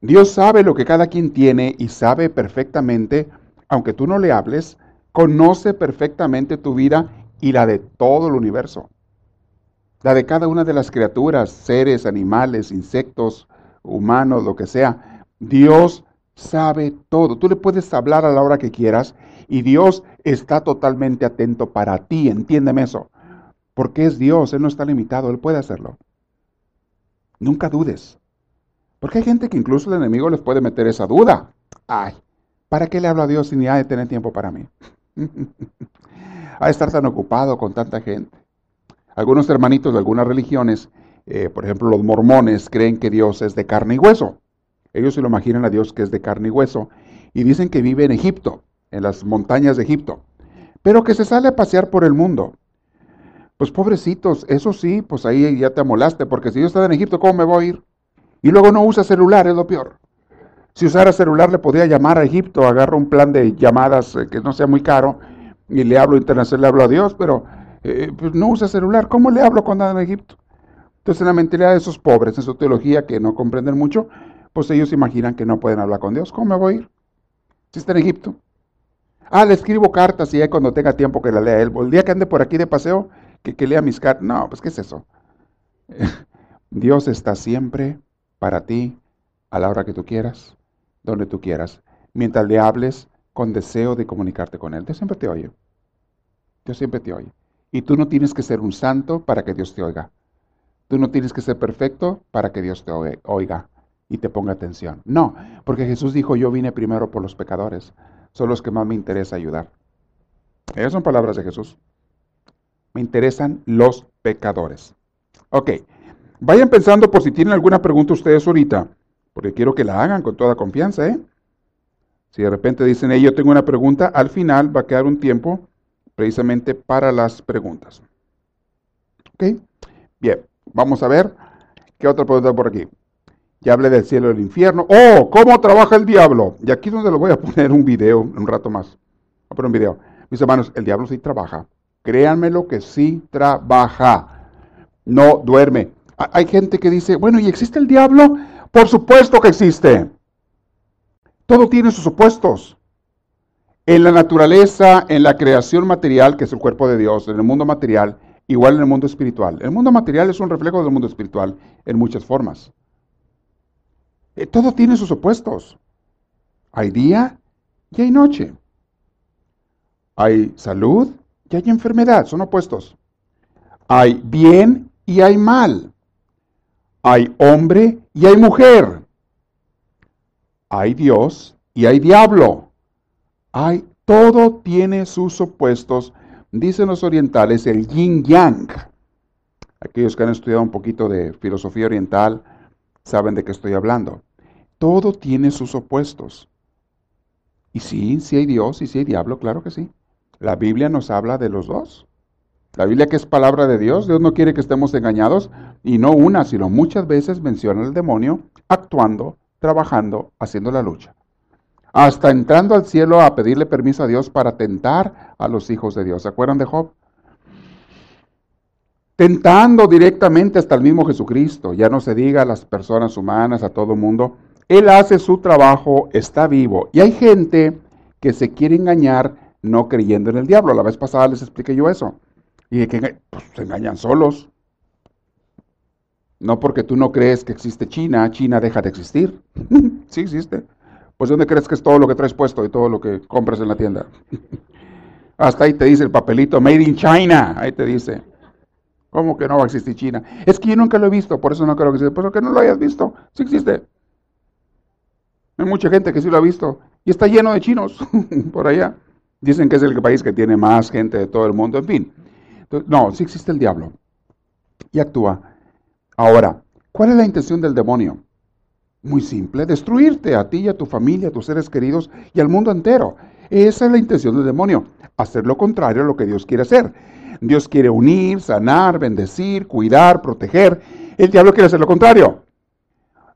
Dios sabe lo que cada quien tiene y sabe perfectamente, aunque tú no le hables, conoce perfectamente tu vida y la de todo el universo la de cada una de las criaturas, seres, animales, insectos, humanos, lo que sea. Dios sabe todo. Tú le puedes hablar a la hora que quieras y Dios está totalmente atento para ti, entiéndeme eso. Porque es Dios, Él no está limitado, Él puede hacerlo. Nunca dudes. Porque hay gente que incluso el enemigo les puede meter esa duda. Ay, ¿para qué le hablo a Dios si ni ha de tener tiempo para mí? de estar tan ocupado con tanta gente. Algunos hermanitos de algunas religiones, eh, por ejemplo los mormones, creen que Dios es de carne y hueso. Ellos se lo imaginan a Dios que es de carne y hueso y dicen que vive en Egipto, en las montañas de Egipto, pero que se sale a pasear por el mundo. Pues pobrecitos, eso sí, pues ahí ya te amolaste, porque si yo estaba en Egipto, ¿cómo me voy a ir? Y luego no usa celular, es lo peor. Si usara celular le podría llamar a Egipto, agarro un plan de llamadas eh, que no sea muy caro y le hablo internacional, le hablo a Dios, pero eh, pues no usa celular, ¿cómo le hablo cuando anda en Egipto? Entonces, en la mentalidad de esos pobres, en su teología que no comprenden mucho, pues ellos imaginan que no pueden hablar con Dios. ¿Cómo me voy a ir? Si está en Egipto. Ah, le escribo cartas y ya cuando tenga tiempo que la lea él. El día que ande por aquí de paseo, que, que lea mis cartas. No, pues ¿qué es eso? Dios está siempre para ti, a la hora que tú quieras, donde tú quieras, mientras le hables con deseo de comunicarte con Él. Dios siempre te oye. Dios siempre te oye. Y tú no tienes que ser un santo para que Dios te oiga. Tú no tienes que ser perfecto para que Dios te oiga y te ponga atención. No, porque Jesús dijo, yo vine primero por los pecadores. Son los que más me interesa ayudar. Esas son palabras de Jesús. Me interesan los pecadores. Ok, vayan pensando por si tienen alguna pregunta ustedes ahorita, porque quiero que la hagan con toda confianza. ¿eh? Si de repente dicen, hey, yo tengo una pregunta, al final va a quedar un tiempo precisamente para las preguntas. ¿Ok? Bien, vamos a ver qué otra pregunta por aquí. Ya hablé del cielo y del infierno. ¡Oh! ¿Cómo trabaja el diablo? Y aquí es donde lo voy a poner un video, un rato más. Voy a poner un video. Mis hermanos, el diablo sí trabaja. Créanme lo que sí trabaja. No duerme. Hay gente que dice, bueno, ¿y existe el diablo? Por supuesto que existe. Todo tiene sus opuestos. En la naturaleza, en la creación material, que es el cuerpo de Dios, en el mundo material, igual en el mundo espiritual. El mundo material es un reflejo del mundo espiritual en muchas formas. Eh, todo tiene sus opuestos. Hay día y hay noche. Hay salud y hay enfermedad, son opuestos. Hay bien y hay mal. Hay hombre y hay mujer. Hay Dios y hay diablo. Hay todo tiene sus opuestos, dicen los orientales, el yin yang. Aquellos que han estudiado un poquito de filosofía oriental saben de qué estoy hablando. Todo tiene sus opuestos. Y sí, sí hay Dios y sí hay diablo, claro que sí. La Biblia nos habla de los dos. La Biblia que es palabra de Dios, Dios no quiere que estemos engañados y no una, sino muchas veces menciona al demonio actuando, trabajando, haciendo la lucha. Hasta entrando al cielo a pedirle permiso a Dios para tentar a los hijos de Dios. ¿Se acuerdan de Job? Tentando directamente hasta el mismo Jesucristo. Ya no se diga a las personas humanas, a todo mundo. Él hace su trabajo, está vivo. Y hay gente que se quiere engañar no creyendo en el diablo. La vez pasada les expliqué yo eso. Y que pues, se engañan solos. No porque tú no crees que existe China, China deja de existir. sí existe. Pues ¿dónde crees que es todo lo que traes puesto y todo lo que compras en la tienda? Hasta ahí te dice el papelito, Made in China. Ahí te dice. ¿Cómo que no va a existir China? Es que yo nunca lo he visto, por eso no creo que exista. Pero que no lo hayas visto, sí existe. Hay mucha gente que sí lo ha visto. Y está lleno de chinos por allá. Dicen que es el país que tiene más gente de todo el mundo. En fin. No, sí existe el diablo. Y actúa. Ahora, ¿cuál es la intención del demonio? Muy simple, destruirte a ti y a tu familia, a tus seres queridos y al mundo entero. Esa es la intención del demonio, hacer lo contrario a lo que Dios quiere hacer. Dios quiere unir, sanar, bendecir, cuidar, proteger. El diablo quiere hacer lo contrario.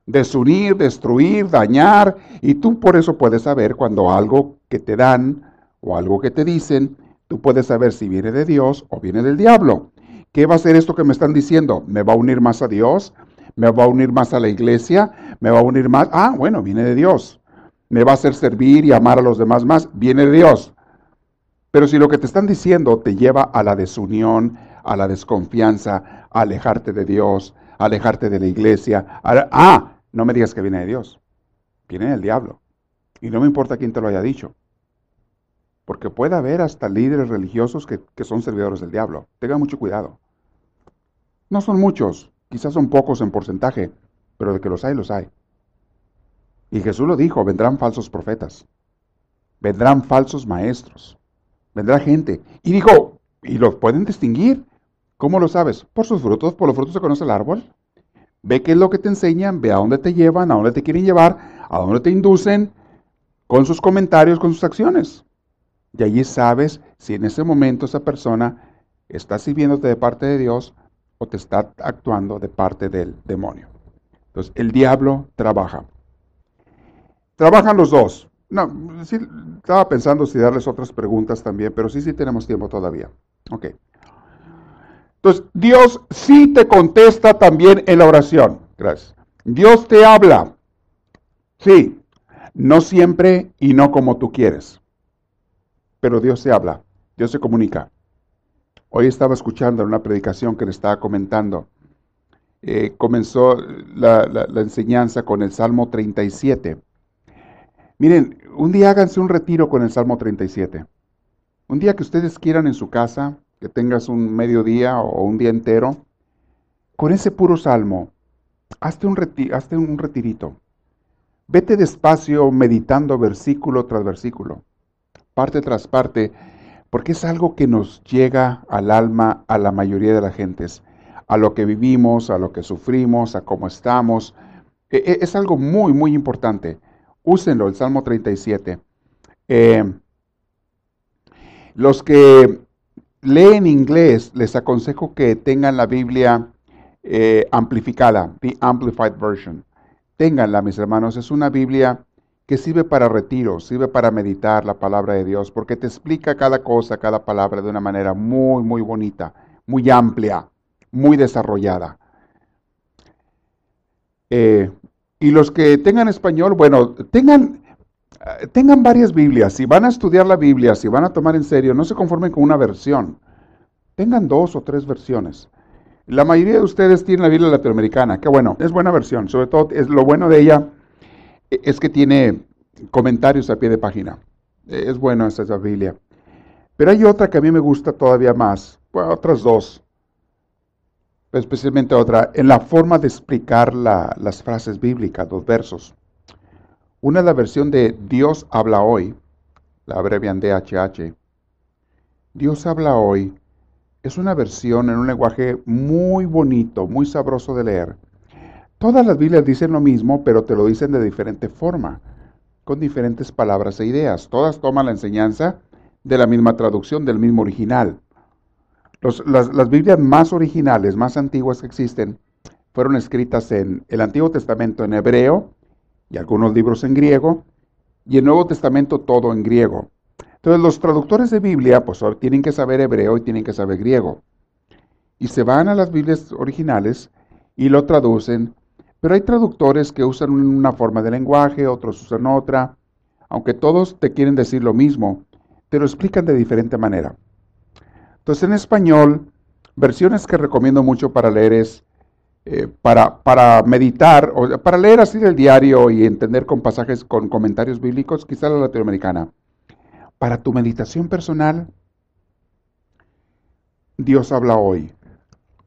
Desunir, destruir, dañar. Y tú por eso puedes saber cuando algo que te dan o algo que te dicen Tú puedes saber si viene de Dios o viene del diablo. ¿Qué va a ser esto que me están diciendo? ¿Me va a unir más a Dios? ¿Me va a unir más a la iglesia? ¿Me va a unir más? Ah, bueno, viene de Dios. ¿Me va a hacer servir y amar a los demás más? Viene de Dios. Pero si lo que te están diciendo te lleva a la desunión, a la desconfianza, a alejarte de Dios, a alejarte de la iglesia, ah, no me digas que viene de Dios. Viene del diablo. Y no me importa quién te lo haya dicho. Porque puede haber hasta líderes religiosos que, son servidores del diablo. Tenga mucho cuidado. No son muchos, quizás son pocos en porcentaje, pero de que los hay, los hay. Y Jesús lo dijo, vendrán falsos profetas, vendrán falsos maestros, vendrá gente. Y dijo, ¿y los pueden distinguir? ¿Cómo lo sabes? Por sus frutos, por los frutos se conoce el árbol. Ve qué es lo que te enseñan, ve a dónde te llevan, a dónde te quieren llevar, a dónde te inducen, con sus comentarios, con sus acciones. Y allí sabes si en ese momento esa persona está sirviéndote de parte de Dios o te está actuando de parte del demonio. Entonces, el diablo trabaja. Trabajan los dos. No, estaba pensando si darles otras preguntas también, pero sí, sí tenemos tiempo todavía. Ok. Entonces, Dios sí te contesta también en la oración. Gracias. Dios te habla. Sí. No siempre y no como tú quieres pero Dios se habla, Dios se comunica. Hoy estaba escuchando una predicación que le estaba comentando. Eh, comenzó la, enseñanza con el Salmo 37. Miren, un día háganse un retiro con el Salmo 37. Un día que ustedes quieran en su casa, que tengas un mediodía o un día entero, con ese puro salmo, hazte un, hazte un retirito. Vete despacio meditando versículo tras versículo parte tras parte, porque es algo que nos llega al alma a la mayoría de las gentes, a lo que vivimos, a lo que sufrimos, a cómo estamos. E, e, es algo muy, muy importante. Úsenlo, el Salmo 37. Eh, los que leen inglés, les aconsejo que tengan la Biblia eh, amplificada, the Amplified Version. Ténganla, mis hermanos. Es una Biblia que sirve para retiro, sirve para meditar la palabra de Dios, porque te explica cada cosa, cada palabra de una manera muy, muy bonita, muy amplia, muy desarrollada. Eh, y los que tengan español, bueno, tengan, eh, tengan varias Biblias. Si van a estudiar la Biblia, si van a tomar en serio, no se conformen con una versión. Tengan dos o tres versiones. La mayoría de ustedes tienen la Biblia latinoamericana. Qué bueno, es buena versión. Sobre todo, es lo bueno de ella es que tiene comentarios a pie de página. Es bueno esa Biblia. Pero hay otra que a mí me gusta todavía más. Bueno, otras dos. Especialmente otra, en la forma de explicar las frases bíblicas, los versos. Una es la versión de Dios habla hoy, la abrevian DHH. Dios habla hoy es una versión en un lenguaje muy bonito, muy sabroso de leer. Todas las Biblias dicen lo mismo, pero te lo dicen de diferente forma, con diferentes palabras e ideas. Todas toman la enseñanza de la misma traducción, del mismo original. las, Biblias más originales, más antiguas que existen, fueron escritas en el Antiguo Testamento en hebreo y algunos libros en griego, y el Nuevo Testamento todo en griego. Entonces los traductores de Biblia pues tienen que saber hebreo y tienen que saber griego. Y se van a las Biblias originales y lo traducen, pero hay traductores que usan una forma de lenguaje, otros usan otra, aunque todos te quieren decir lo mismo, te lo explican de diferente manera. Entonces en español, versiones que recomiendo mucho para leer es eh, para, para, meditar, o para leer así del diario y entender con pasajes, con comentarios bíblicos, quizá la latinoamericana para tu meditación personal, Dios habla hoy.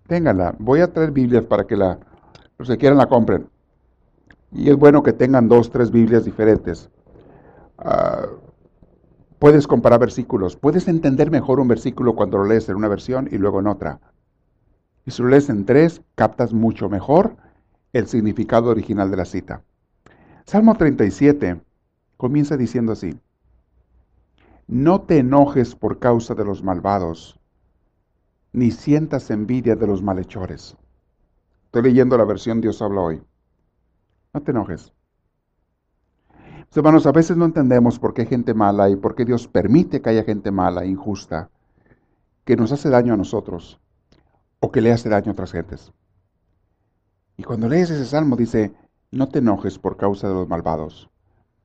Téngala. Voy a traer Biblias para que la, los que quieran la compren. Y es bueno que tengan dos, tres Biblias diferentes. Ah, puedes comparar versículos. Puedes entender mejor un versículo cuando lo lees en una versión y luego en otra. Y si lo lees en tres, captas mucho mejor el significado original de la cita. Salmo 37 comienza diciendo así. No te enojes por causa de los malvados, ni sientas envidia de los malhechores. Estoy leyendo la versión Dios habla hoy. No te enojes. Hermanos, a veces no entendemos por qué hay gente mala y por qué Dios permite que haya gente mala, injusta, que nos hace daño a nosotros o que le hace daño a otras gentes. Y cuando lees ese salmo dice, no te enojes por causa de los malvados.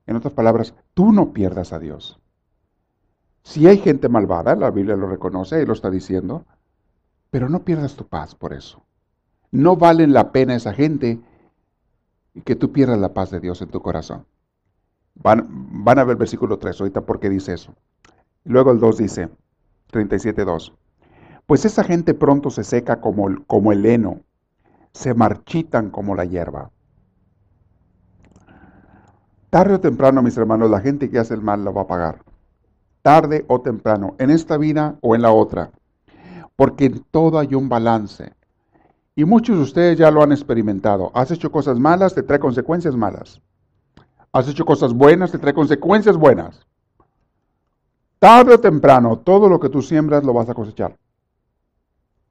En otras palabras, tú no pierdas a Dios. Si hay gente malvada, la Biblia lo reconoce y lo está diciendo, pero no pierdas tu paz por eso. No valen la pena esa gente que tú pierdas la paz de Dios en tu corazón. Van, van a ver el versículo 3 ahorita porque dice eso. Luego el 2 dice, 37.2, pues esa gente pronto se seca como el, como el heno, se marchitan como la hierba. Tarde o temprano, mis hermanos, la gente que hace el mal lo va a pagar tarde o temprano, en esta vida o en la otra, porque en todo hay un balance. Y muchos de ustedes ya lo han experimentado. Has hecho cosas malas, te trae consecuencias malas. Has hecho cosas buenas, te trae consecuencias buenas. Tarde o temprano, todo lo que tú siembras lo vas a cosechar.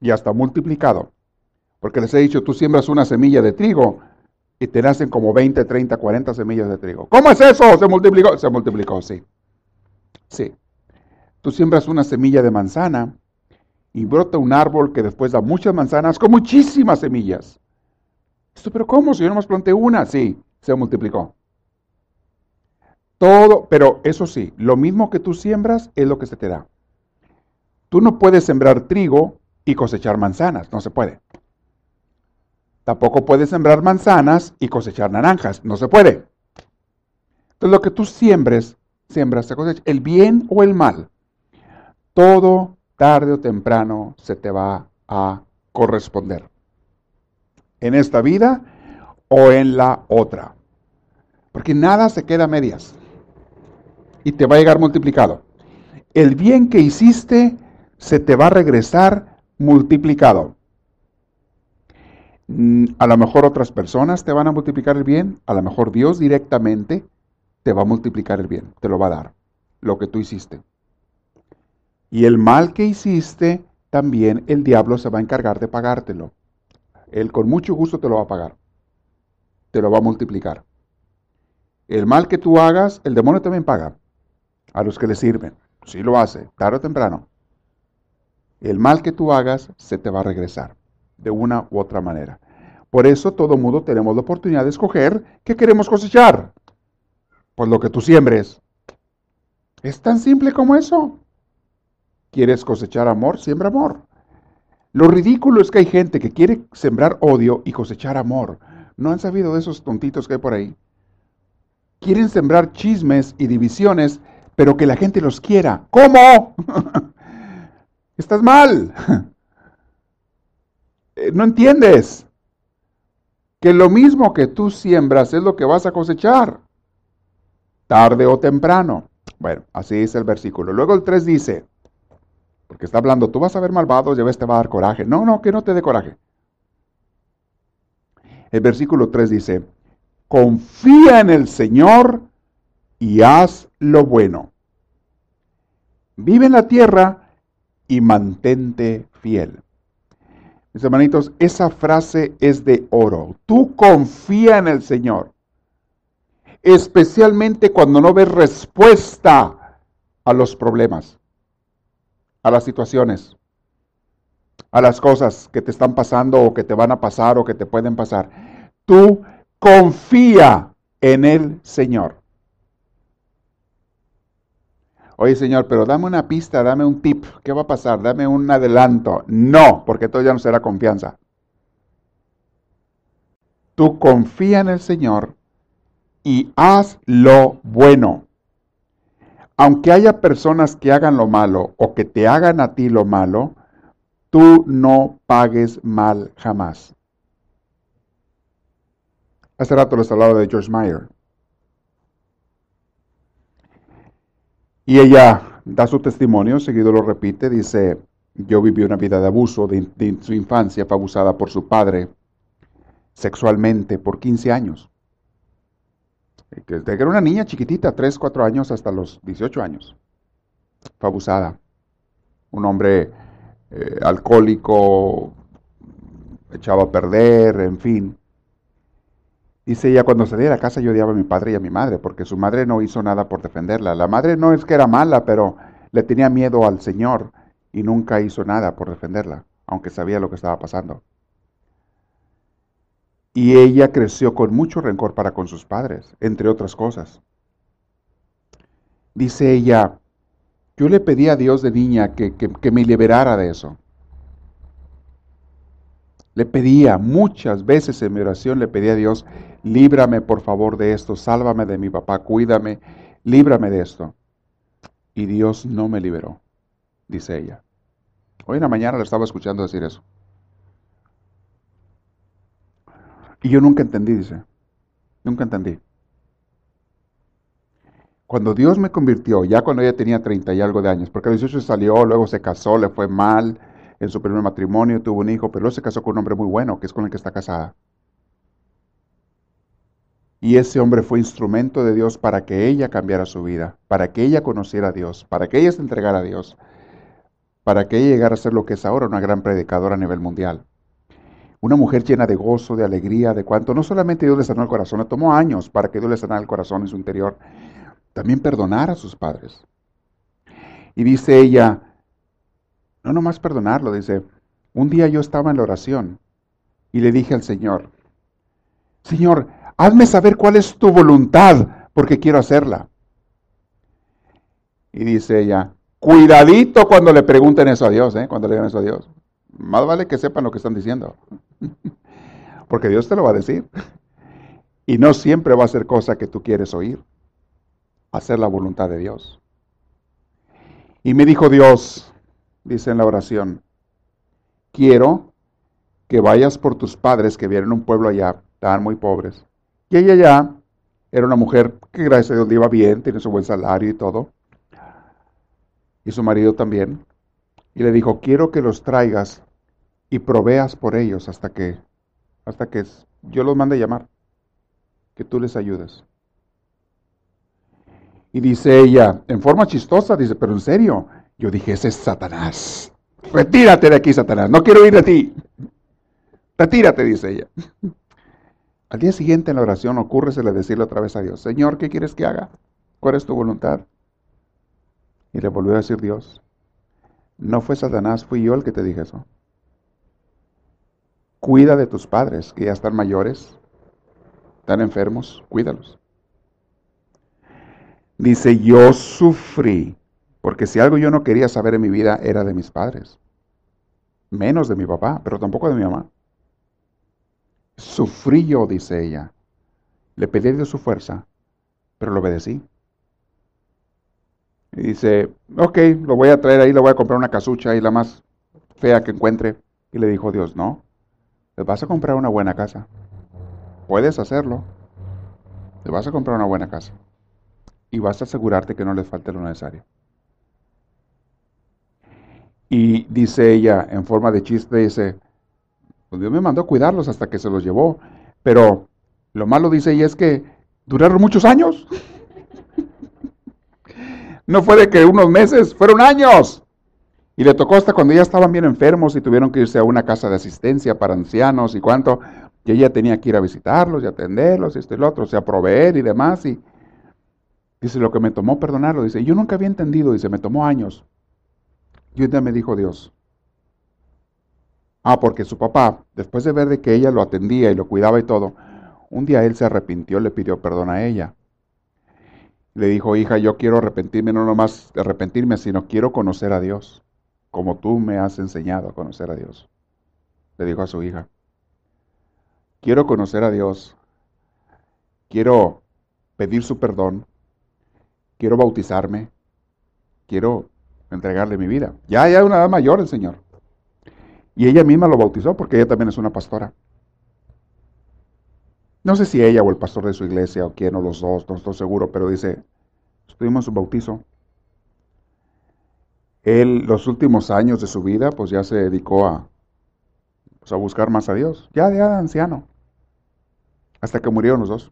Y hasta multiplicado. Porque les he dicho, tú siembras una semilla de trigo y te nacen como 20, 30, 40 semillas de trigo. ¿Cómo es eso? ¿Se multiplicó? Se multiplicó, sí. Sí. Tú siembras una semilla de manzana y brota un árbol que después da muchas manzanas con muchísimas semillas. Esto, pero ¿cómo? Si yo nomás planté una, sí, se multiplicó. Todo, pero eso sí, lo mismo que tú siembras es lo que se te da. Tú no puedes sembrar trigo y cosechar manzanas, no se puede. Tampoco puedes sembrar manzanas y cosechar naranjas, no se puede. Entonces lo que tú siembres, siembras, se cosecha, el bien o el mal todo tarde o temprano se te va a corresponder. En esta vida o en la otra. Porque nada se queda a medias. Y te va a llegar multiplicado. El bien que hiciste se te va a regresar multiplicado. Mm, a lo mejor otras personas te van a multiplicar el bien, a lo mejor Dios directamente te va a multiplicar el bien, te lo va a dar, lo que tú hiciste. Y el mal que hiciste, también el diablo se va a encargar de pagártelo. Él con mucho gusto te lo va a pagar. Te lo va a multiplicar. El mal que tú hagas, el demonio también paga a los que le sirven. Sí lo hace, tarde o temprano. El mal que tú hagas se te va a regresar de una u otra manera. Por eso todo mundo tenemos la oportunidad de escoger qué queremos cosechar. Pues lo que tú siembres. Es tan simple como eso. ¿Quieres cosechar amor? Siembra amor. Lo ridículo es que hay gente que quiere sembrar odio y cosechar amor. ¿No han sabido de esos tontitos que hay por ahí? Quieren sembrar chismes y divisiones, pero que la gente los quiera. ¿Cómo? Estás mal. Eh, no entiendes que lo mismo que tú siembras es lo que vas a cosechar, tarde o temprano. Bueno, así dice el versículo. Luego el 3 dice, porque está hablando, tú vas a ver malvados y a veces te va a dar coraje. No, no, que no te dé coraje. El versículo 3 dice, confía en el Señor y haz lo bueno. Vive en la tierra y mantente fiel. Mis hermanitos, esa frase es de oro. Tú confía en el Señor. Especialmente cuando no ves respuesta a los problemas, a las situaciones, a las cosas que te están pasando o que te van a pasar o que te pueden pasar. Tú confía en el Señor. Oye, Señor, pero dame una pista, dame un tip. ¿Qué va a pasar? Dame un adelanto. No, porque todo ya no será confianza. Tú confía en el Señor y haz lo bueno. Aunque haya personas que hagan lo malo o que te hagan a ti lo malo, tú no pagues mal jamás. Hace rato les hablaba de George Meyer. Y ella da su testimonio, seguido lo repite, dice, yo viví una vida de abuso, de, su infancia fue abusada por su padre sexualmente por 15 años. Desde que era una niña chiquitita, 3, 4 años hasta los 18 años, fue abusada. Un hombre eh, alcohólico, echaba a perder, en fin. Dice ella, cuando salí de la casa yo odiaba a mi padre y a mi madre, porque su madre no hizo nada por defenderla. La madre no es que era mala, pero le tenía miedo al Señor y nunca hizo nada por defenderla, aunque sabía lo que estaba pasando. Y ella creció con mucho rencor para con sus padres, entre otras cosas. Dice ella, yo le pedí a Dios de niña que, me liberara de eso. Le pedía muchas veces en mi oración, le pedía a Dios, líbrame por favor de esto, sálvame de mi papá, cuídame, líbrame de esto. Y Dios no me liberó, dice ella. Hoy en la mañana le estaba escuchando decir eso. Y yo nunca entendí, dice. Nunca entendí. Cuando Dios me convirtió, ya cuando ella tenía 30 y algo de años, porque a los 18 salió, luego se casó, le fue mal, en su primer matrimonio, tuvo un hijo, pero luego se casó con un hombre muy bueno, que es con el que está casada. Y ese hombre fue instrumento de Dios para que ella cambiara su vida, para que ella conociera a Dios, para que ella se entregara a Dios, para que ella llegara a ser lo que es ahora una gran predicadora a nivel mundial. Una mujer llena de gozo, de alegría, de cuanto no solamente Dios le sanó el corazón, le tomó años para que Dios le sanara el corazón en su interior, también perdonar a sus padres. Y dice ella, no nomás perdonarlo, dice, un día yo estaba en la oración y le dije al Señor, Señor, hazme saber cuál es tu voluntad, porque quiero hacerla. Y dice ella, cuidadito cuando le pregunten eso a Dios, ¿eh? cuando le digan eso a Dios. Más vale que sepan lo que están diciendo, porque Dios te lo va a decir. Y no siempre va a ser cosa que tú quieres oír, hacer la voluntad de Dios. Y me dijo Dios, dice en la oración, quiero que vayas por tus padres que vienen a un pueblo allá, estaban muy pobres. Y ella ya era una mujer que gracias a Dios le iba bien, tiene su buen salario y todo. Y su marido también. Y le dijo, quiero que los traigas y proveas por ellos hasta que, hasta que yo los mande llamar, que tú les ayudes. Y dice ella, en forma chistosa, dice, pero en serio, yo dije, ese es Satanás. Retírate de aquí, Satanás. No quiero ir de ti. Retírate, dice ella. Al día siguiente en la oración ocurre le decirle otra vez a Dios, Señor, ¿qué quieres que haga? ¿Cuál es tu voluntad? Y le volvió a decir Dios, no fue Satanás, fui yo el que te dije eso. Cuida de tus padres, que ya están mayores, están enfermos, cuídalos. Dice, yo sufrí porque si algo yo no quería saber en mi vida era de mis padres. Menos de mi papá, pero tampoco de mi mamá. Sufrí yo, dice ella. Le pedí de su fuerza, pero lo obedecí. Y dice, ok, lo voy a traer ahí, le voy a comprar una casucha y la más fea que encuentre. Y le dijo Dios, no, le vas a comprar una buena casa. Puedes hacerlo. Le vas a comprar una buena casa. Y vas a asegurarte que no le falte lo necesario. Y dice ella, en forma de chiste, dice, pues Dios me mandó a cuidarlos hasta que se los llevó. Pero lo malo, dice ella, es que duraron muchos años. No fue de que unos meses, fueron años. Y le tocó hasta cuando ya estaban bien enfermos y tuvieron que irse a una casa de asistencia para ancianos y cuánto, que ella tenía que ir a visitarlos y atenderlos y esto y lo otro, o sea, proveer y demás. Y dice, lo que me tomó perdonarlo, dice, yo nunca había entendido, dice, me tomó años. Y un día me dijo Dios, ah, porque su papá, después de ver de que ella lo atendía y lo cuidaba y todo, un día él se arrepintió, le pidió perdón a ella. Le dijo, hija, yo quiero arrepentirme, no nomás arrepentirme, sino quiero conocer a Dios, como tú me has enseñado a conocer a Dios. Le dijo a su hija, quiero conocer a Dios, quiero pedir su perdón, quiero bautizarme, quiero entregarle mi vida. Ya, ya una edad mayor el Señor. Y ella misma lo bautizó porque ella también es una pastora. No sé si ella o el pastor de su iglesia o quién o los dos, no estoy seguro, pero dice, estuvimos su bautizo. Él, los últimos años de su vida, pues ya se dedicó a, pues, a buscar más a Dios, ya de anciano, hasta que murieron los dos.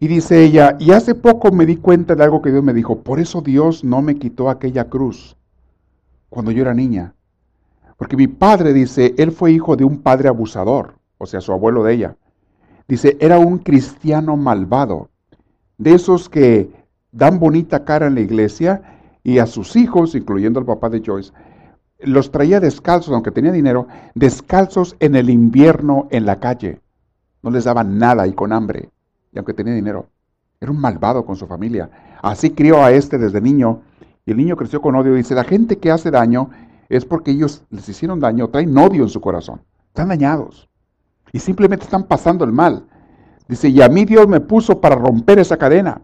Y dice ella, y hace poco me di cuenta de algo que Dios me dijo, por eso Dios no me quitó aquella cruz cuando yo era niña. Porque mi padre, dice, él fue hijo de un padre abusador, o sea, su abuelo de ella. Dice, era un cristiano malvado, de esos que dan bonita cara en la iglesia y a sus hijos, incluyendo al papá de Joyce, los traía descalzos, aunque tenía dinero, descalzos en el invierno en la calle. No les daba nada y con hambre, y aunque tenía dinero. Era un malvado con su familia. Así crió a este desde niño, y el niño creció con odio. Dice, la gente que hace daño es porque ellos les hicieron daño, traen odio en su corazón, están dañados y simplemente están pasando el mal. Dice, y a mí Dios me puso para romper esa cadena.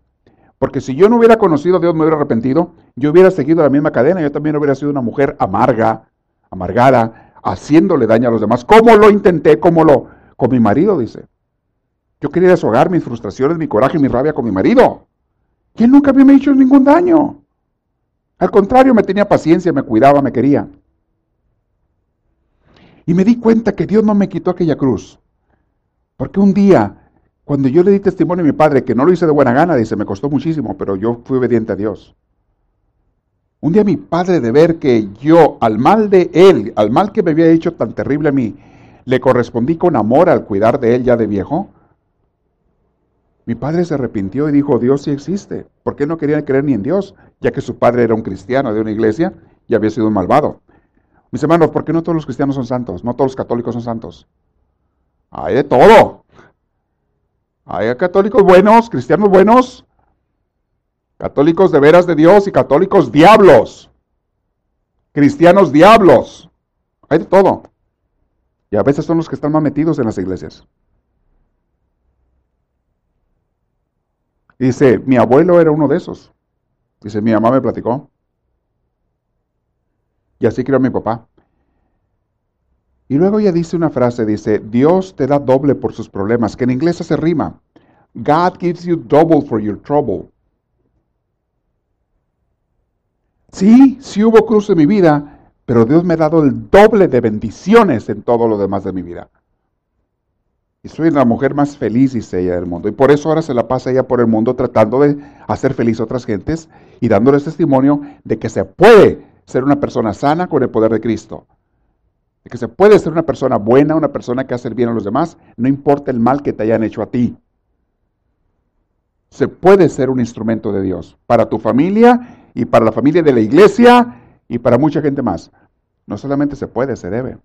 Porque si yo no hubiera conocido a Dios, me hubiera arrepentido, yo hubiera seguido la misma cadena, yo también hubiera sido una mujer amarga, amargada, haciéndole daño a los demás. ¿Cómo lo intenté? ¿Cómo lo? Con mi marido, dice. Yo quería deshogar mis frustraciones, mi coraje, mi rabia con mi marido. Y él nunca había hecho ningún daño. Al contrario, me tenía paciencia, me cuidaba, me quería. Y me di cuenta que Dios no me quitó aquella cruz. Porque un día, cuando yo le di testimonio a mi padre, que no lo hice de buena gana, dice, me costó muchísimo, pero yo fui obediente a Dios. Un día mi padre de ver que yo, al mal de él, al mal que me había hecho tan terrible a mí, le correspondí con amor al cuidar de él ya de viejo, mi padre se arrepintió y dijo, Dios sí existe. ¿Por qué no quería creer ni en Dios? Ya que su padre era un cristiano de una iglesia y había sido un malvado. Mis hermanos, ¿por qué no todos los cristianos son santos? No todos los católicos son santos. Hay de todo. Hay católicos buenos, cristianos buenos, católicos de veras de Dios y católicos diablos. Cristianos diablos. Hay de todo. Y a veces son los que están más metidos en las iglesias. Dice, mi abuelo era uno de esos. Dice, mi mamá me platicó. Y así crió mi papá. Y luego ella dice una frase, dice, Dios te da doble por sus problemas, que en inglés se rima. God gives you double for your trouble. Sí, sí hubo cruz en mi vida, pero Dios me ha dado el doble de bendiciones en todo lo demás de mi vida. Y soy la mujer más feliz, dice ella, del mundo. Y por eso ahora se la pasa ella por el mundo tratando de hacer feliz a otras gentes y dándoles testimonio de que se puede ser una persona sana con el poder de Cristo. Que se puede ser una persona buena, una persona que hace el bien a los demás, no importa el mal que te hayan hecho a ti. Se puede ser un instrumento de Dios para tu familia y para la familia de la iglesia y para mucha gente más. No solamente se puede, se debe.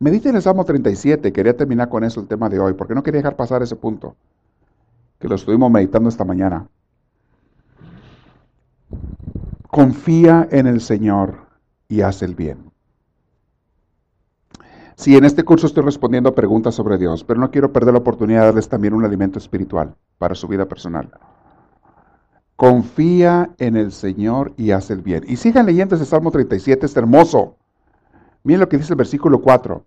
Medite en el Salmo 37, quería terminar con eso el tema de hoy, porque no quería dejar pasar ese punto, que lo estuvimos meditando esta mañana. Confía en el Señor y haz el bien. Sí, en este curso estoy respondiendo a preguntas sobre Dios, pero no quiero perder la oportunidad de darles también un alimento espiritual para su vida personal. Confía en el Señor y haz el bien. Y sigan leyendo ese Salmo 37, es hermoso. Miren lo que dice el versículo 4.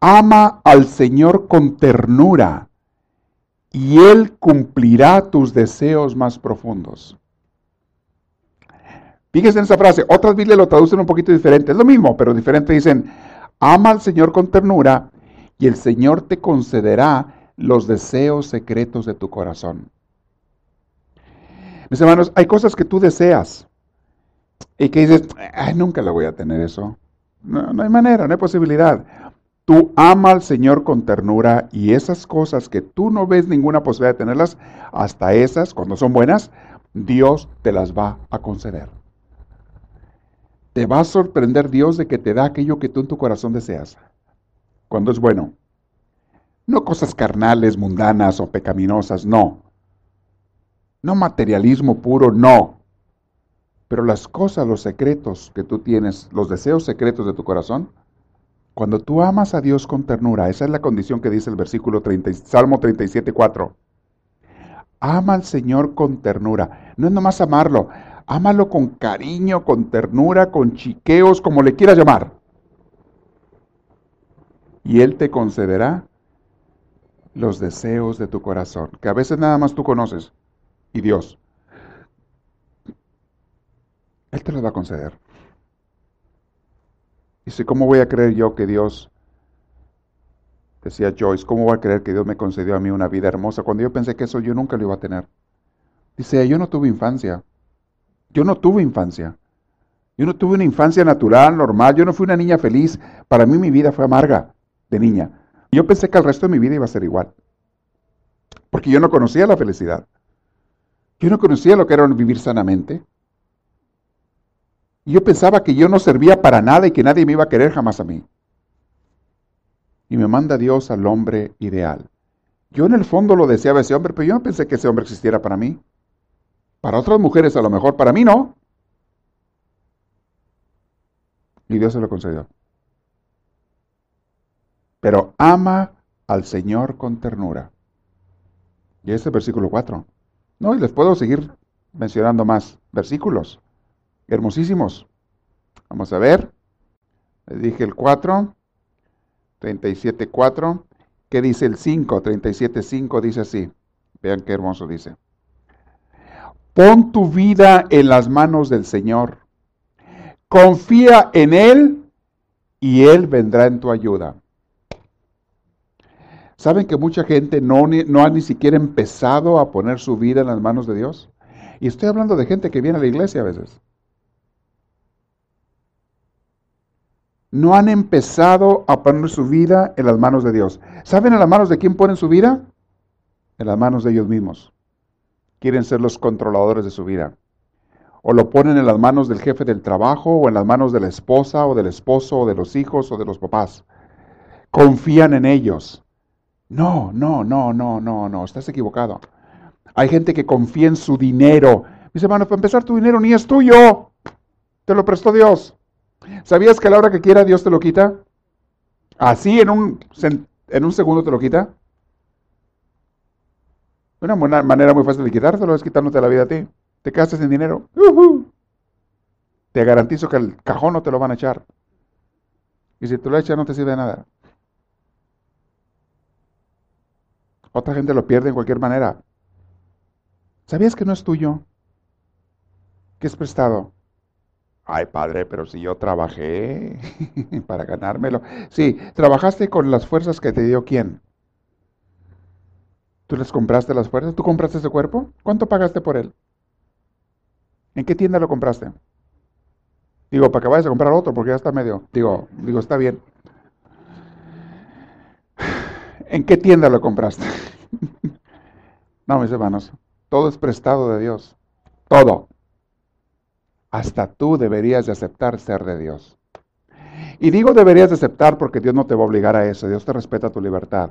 Ama al Señor con ternura y Él cumplirá tus deseos más profundos. Fíjense en esa frase. Otras Biblias lo traducen un poquito diferente. Es lo mismo, pero diferente. Dicen, ama al Señor con ternura y el Señor te concederá los deseos secretos de tu corazón. Mis hermanos, hay cosas que tú deseas y que dices, Ay, nunca la voy a tener eso. No, no hay manera, no hay posibilidad. Tú ama al Señor con ternura y esas cosas que tú no ves ninguna posibilidad de tenerlas, hasta esas, cuando son buenas, Dios te las va a conceder. Te va a sorprender Dios de que te da aquello que tú en tu corazón deseas, cuando es bueno. No cosas carnales, mundanas o pecaminosas, no. No materialismo puro, no. Pero las cosas, los secretos que tú tienes, los deseos secretos de tu corazón, cuando tú amas a Dios con ternura, esa es la condición que dice el versículo 30, Salmo 37, 4. Ama al Señor con ternura. No es nomás amarlo, ámalo con cariño, con ternura, con chiqueos, como le quieras llamar. Y Él te concederá los deseos de tu corazón, que a veces nada más tú conoces y Dios. Él te lo va a conceder. Dice, ¿cómo voy a creer yo que Dios, decía Joyce, ¿cómo voy a creer que Dios me concedió a mí una vida hermosa cuando yo pensé que eso yo nunca lo iba a tener? Dice, yo no tuve infancia. Yo no tuve infancia. Yo no tuve una infancia natural, normal. Yo no fui una niña feliz. Para mí mi vida fue amarga de niña. Yo pensé que el resto de mi vida iba a ser igual. Porque yo no conocía la felicidad. Yo no conocía lo que era vivir sanamente. Yo pensaba que yo no servía para nada y que nadie me iba a querer jamás a mí. Y me manda Dios al hombre ideal. Yo en el fondo lo deseaba ese hombre, pero yo no pensé que ese hombre existiera para mí. Para otras mujeres a lo mejor, para mí no. Y Dios se lo concedió. Pero ama al Señor con ternura. Y ese versículo 4. No, y les puedo seguir mencionando más versículos. Hermosísimos. Vamos a ver. Les dije el 4, 37, 4. ¿Qué dice el 5? 37, 5 dice así. Vean qué hermoso dice. Pon tu vida en las manos del Señor. Confía en Él y Él vendrá en tu ayuda. ¿Saben que mucha gente no, ha ni siquiera empezado a poner su vida en las manos de Dios? Y estoy hablando de gente que viene a la iglesia a veces. No han empezado a poner su vida en las manos de Dios. ¿Saben en las manos de quién ponen su vida? En las manos de ellos mismos. Quieren ser los controladores de su vida. O lo ponen en las manos del jefe del trabajo, o en las manos de la esposa, o del esposo, o de los hijos, o de los papás. Confían en ellos. No, no, no, no, no, no, estás equivocado. Hay gente que confía en su dinero. Dice, hermano, para empezar, tu dinero ni es tuyo. Te lo prestó Dios. ¿Sabías que a la hora que quiera Dios te lo quita? Así en un, en un segundo te lo quita. Una manera muy fácil de quitártelo es quitándote la vida a ti. Te quedaste sin dinero. Te garantizo que el cajón no te lo van a echar. Y si te lo echas no te sirve de nada. Otra gente lo pierde en cualquier manera. ¿Sabías que no es tuyo? Que es prestado. Ay, padre, pero si yo trabajé para ganármelo. Sí, trabajaste con las fuerzas que te dio quién. ¿Tú les compraste las fuerzas? ¿Tú compraste ese cuerpo? ¿Cuánto pagaste por él? ¿En qué tienda lo compraste? Digo, para que vayas a comprar otro, porque ya está medio. Digo, digo, está bien. ¿En qué tienda lo compraste? no, mis hermanos, todo es prestado de Dios. Todo. Hasta tú deberías de aceptar ser de Dios. Y digo deberías de aceptar porque Dios no te va a obligar a eso. Dios te respeta tu libertad.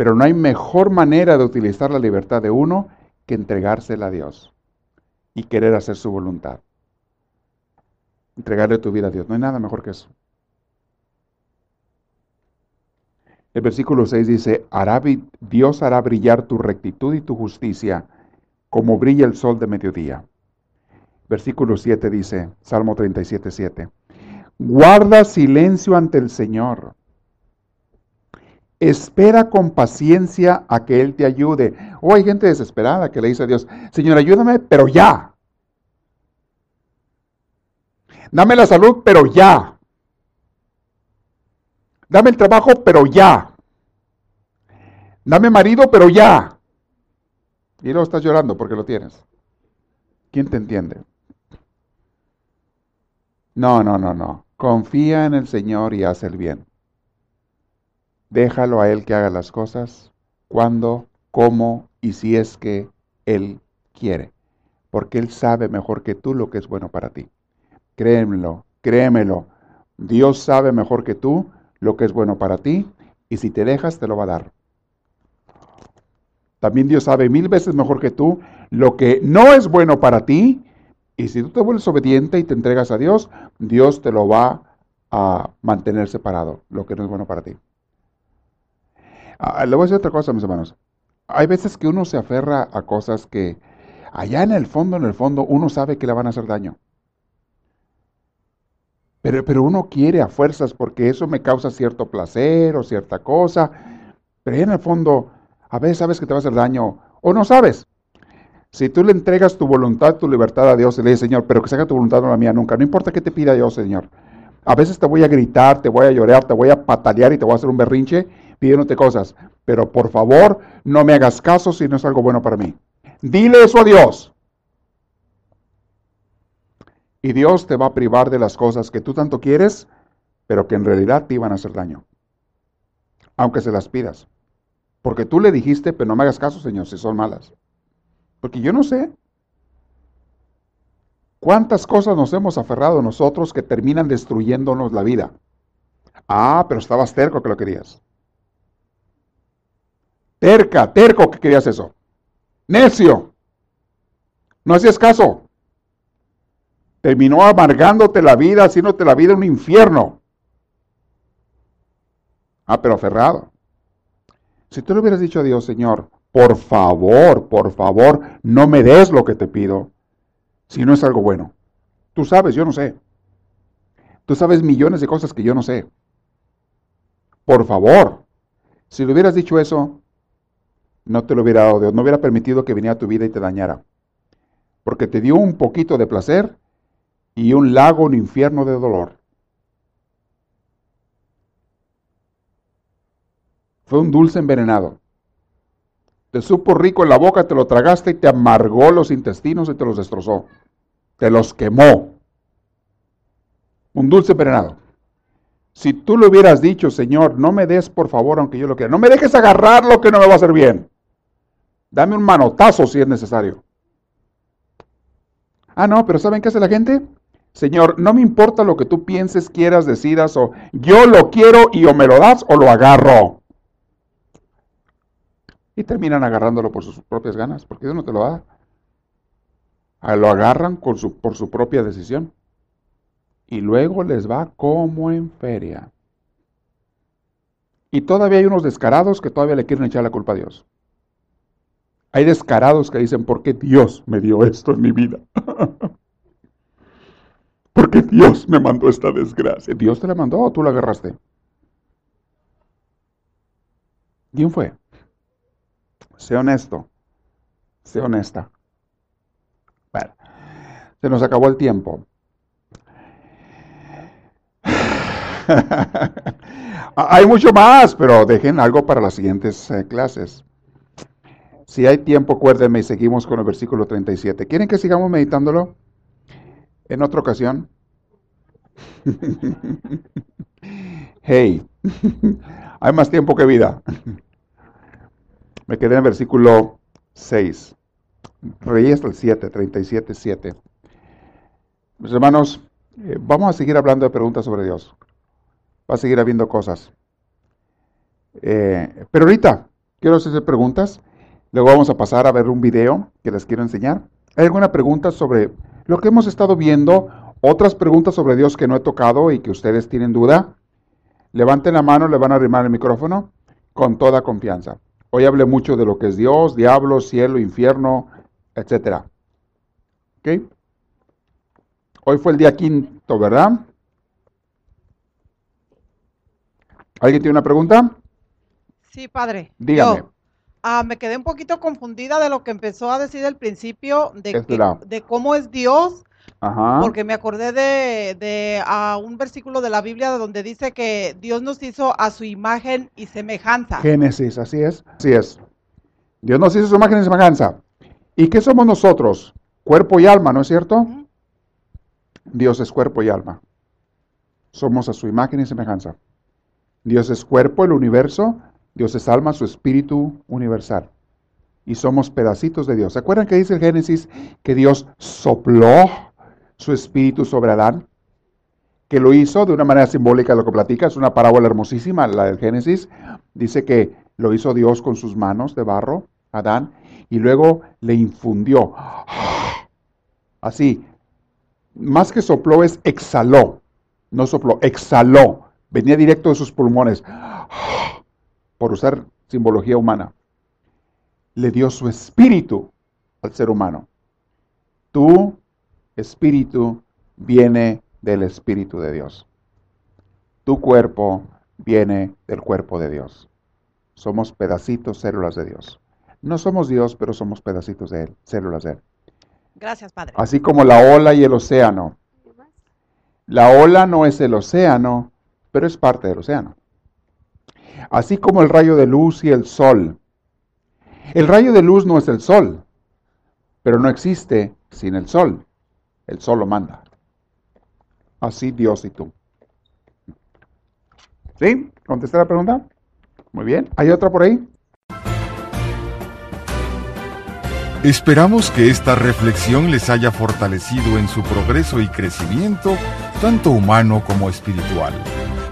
Pero no hay mejor manera de utilizar la libertad de uno que entregársela a Dios y querer hacer su voluntad. Entregarle tu vida a Dios. No hay nada mejor que eso. El versículo 6 dice, Dios hará brillar tu rectitud y tu justicia como brilla el sol de mediodía. Versículo 7 dice, Salmo 37, 7. Guarda silencio ante el Señor. Espera con paciencia a que Él te ayude. O oh, hay gente desesperada que le dice a Dios, Señor, ayúdame, pero ya. Dame la salud, pero ya. Dame el trabajo, pero ya. Dame marido, pero ya. Y luego estás llorando porque lo tienes. ¿Quién te entiende? No, no, no, no. Confía en el Señor y haz el bien. Déjalo a Él que haga las cosas cuando, cómo y si es que Él quiere. Porque Él sabe mejor que tú lo que es bueno para ti. Créemelo, créemelo. Dios sabe mejor que tú lo que es bueno para ti y si te dejas te lo va a dar. También Dios sabe mil veces mejor que tú lo que no es bueno para ti y si tú te vuelves obediente y te entregas a Dios, Dios te lo va a mantener separado, lo que no es bueno para ti. Ah, le voy a decir otra cosa, mis hermanos. Hay veces que uno se aferra a cosas que allá en el fondo, en el fondo, uno sabe que le van a hacer daño. Pero, pero uno quiere a fuerzas porque eso me causa cierto placer o cierta cosa. Pero en el fondo, a veces sabes que te va a hacer daño o no sabes. Si tú le entregas tu voluntad, tu libertad a Dios y le dices, Señor, pero que se haga tu voluntad, no la mía nunca. No importa qué te pida yo, Señor. A veces te voy a gritar, te voy a llorar, te voy a patalear y te voy a hacer un berrinche pidiéndote cosas. Pero por favor, no me hagas caso si no es algo bueno para mí. Dile eso a Dios. Y Dios te va a privar de las cosas que tú tanto quieres, pero que en realidad te iban a hacer daño. Aunque se las pidas. Porque tú le dijiste, pero no me hagas caso, Señor, si son malas. Porque yo no sé. ¿Cuántas cosas nos hemos aferrado nosotros que terminan destruyéndonos la vida? Ah, pero estabas terco que lo querías. Terca, terco que querías eso. Necio. No hacías caso. Terminó amargándote la vida, haciéndote la vida un infierno. Ah, pero aferrado. Si tú le hubieras dicho a Dios, Señor, por favor, por favor, no me des lo que te pido, si no es algo bueno. Tú sabes, yo no sé. Tú sabes millones de cosas que yo no sé. Por favor, si le hubieras dicho eso, no te lo hubiera dado Dios, no hubiera permitido que viniera a tu vida y te dañara. Porque te dio un poquito de placer y un lago, un infierno de dolor. Fue un dulce envenenado. Te supo rico en la boca, te lo tragaste y te amargó los intestinos y te los destrozó. Te los quemó. Un dulce envenenado. Si tú le hubieras dicho, Señor, no me des por favor, aunque yo lo quiera, no me dejes agarrar lo que no me va a hacer bien. Dame un manotazo si es necesario. Ah, no, pero ¿saben qué hace la gente? Señor, no me importa lo que tú pienses, quieras, decidas, o yo lo quiero y o me lo das o lo agarro y terminan agarrándolo por sus propias ganas, porque Dios no te lo da. Ah, lo agarran por su propia decisión. Y luego les va como en feria. Y todavía hay unos descarados que todavía le quieren echar la culpa a Dios. Hay descarados que dicen, ¿por qué Dios me dio esto en mi vida? ¿Por qué Dios me mandó esta desgracia? ¿Dios te la mandó o tú la agarraste? ¿Quién fue? Sé honesto. Sé honesta. Bueno, se nos acabó el tiempo. hay mucho más, pero dejen algo para las siguientes eh, clases. Si hay tiempo, acuérdenme y seguimos con el versículo 37. ¿Quieren que sigamos meditándolo en otra ocasión? hey, hay más tiempo que vida. Me quedé en el versículo 6. Reí hasta el 7, 37, 7. Mis hermanos, eh, vamos a seguir hablando de preguntas sobre Dios. Va a seguir habiendo cosas. Eh, pero ahorita quiero hacer preguntas. Luego vamos a pasar a ver un video que les quiero enseñar. ¿Hay alguna pregunta sobre lo que hemos estado viendo? Otras preguntas sobre Dios que no he tocado y que ustedes tienen duda. Levanten la mano, le van a arrimar el micrófono con toda confianza. Hoy hablé mucho de lo que es Dios, diablo, cielo, infierno, etcétera. ¿Ok? Hoy fue el día quinto, ¿verdad? ¿Alguien tiene una pregunta? Sí, padre. Dígame. Ah, me quedé un poquito confundida de lo que empezó a decir al principio, de, que- cómo es Dios, Ajá. porque me acordé de, de ah, un versículo de la Biblia donde dice que Dios nos hizo a su imagen y semejanza. Génesis, así es. Así es. Dios nos hizo su imagen y semejanza. ¿Y qué somos nosotros? Cuerpo y alma, ¿no es cierto? Dios es cuerpo y alma. Somos a su imagen y semejanza. Dios es cuerpo, el universo. Dios es alma, su espíritu universal. Y somos pedacitos de Dios. ¿Se acuerdan que dice el Génesis que Dios sopló su espíritu sobre Adán? Que lo hizo de una manera simbólica, lo que platica, es una parábola hermosísima, la del Génesis. Dice que lo hizo Dios con sus manos de barro, Adán, y luego le infundió. Así, más que sopló es exhaló. No sopló, exhaló. Venía directo de sus pulmones. Por usar simbología humana. Le dio su espíritu al ser humano. Tu espíritu viene del espíritu de Dios. Tu cuerpo viene del cuerpo de Dios. Somos pedacitos, células de Dios. No somos Dios, pero somos pedacitos de Él, células de Él. Gracias, padre. Así como la ola y el océano. La ola no es el océano, pero es parte del océano. Así como el rayo de luz y el sol. El rayo de luz no es el sol, pero no existe sin el sol. El sol lo manda. Así Dios y tú. ¿Sí? ¿Contesté la pregunta? Muy bien. ¿Hay otra por ahí? Esperamos que esta reflexión les haya fortalecido en su progreso y crecimiento, tanto humano como espiritual.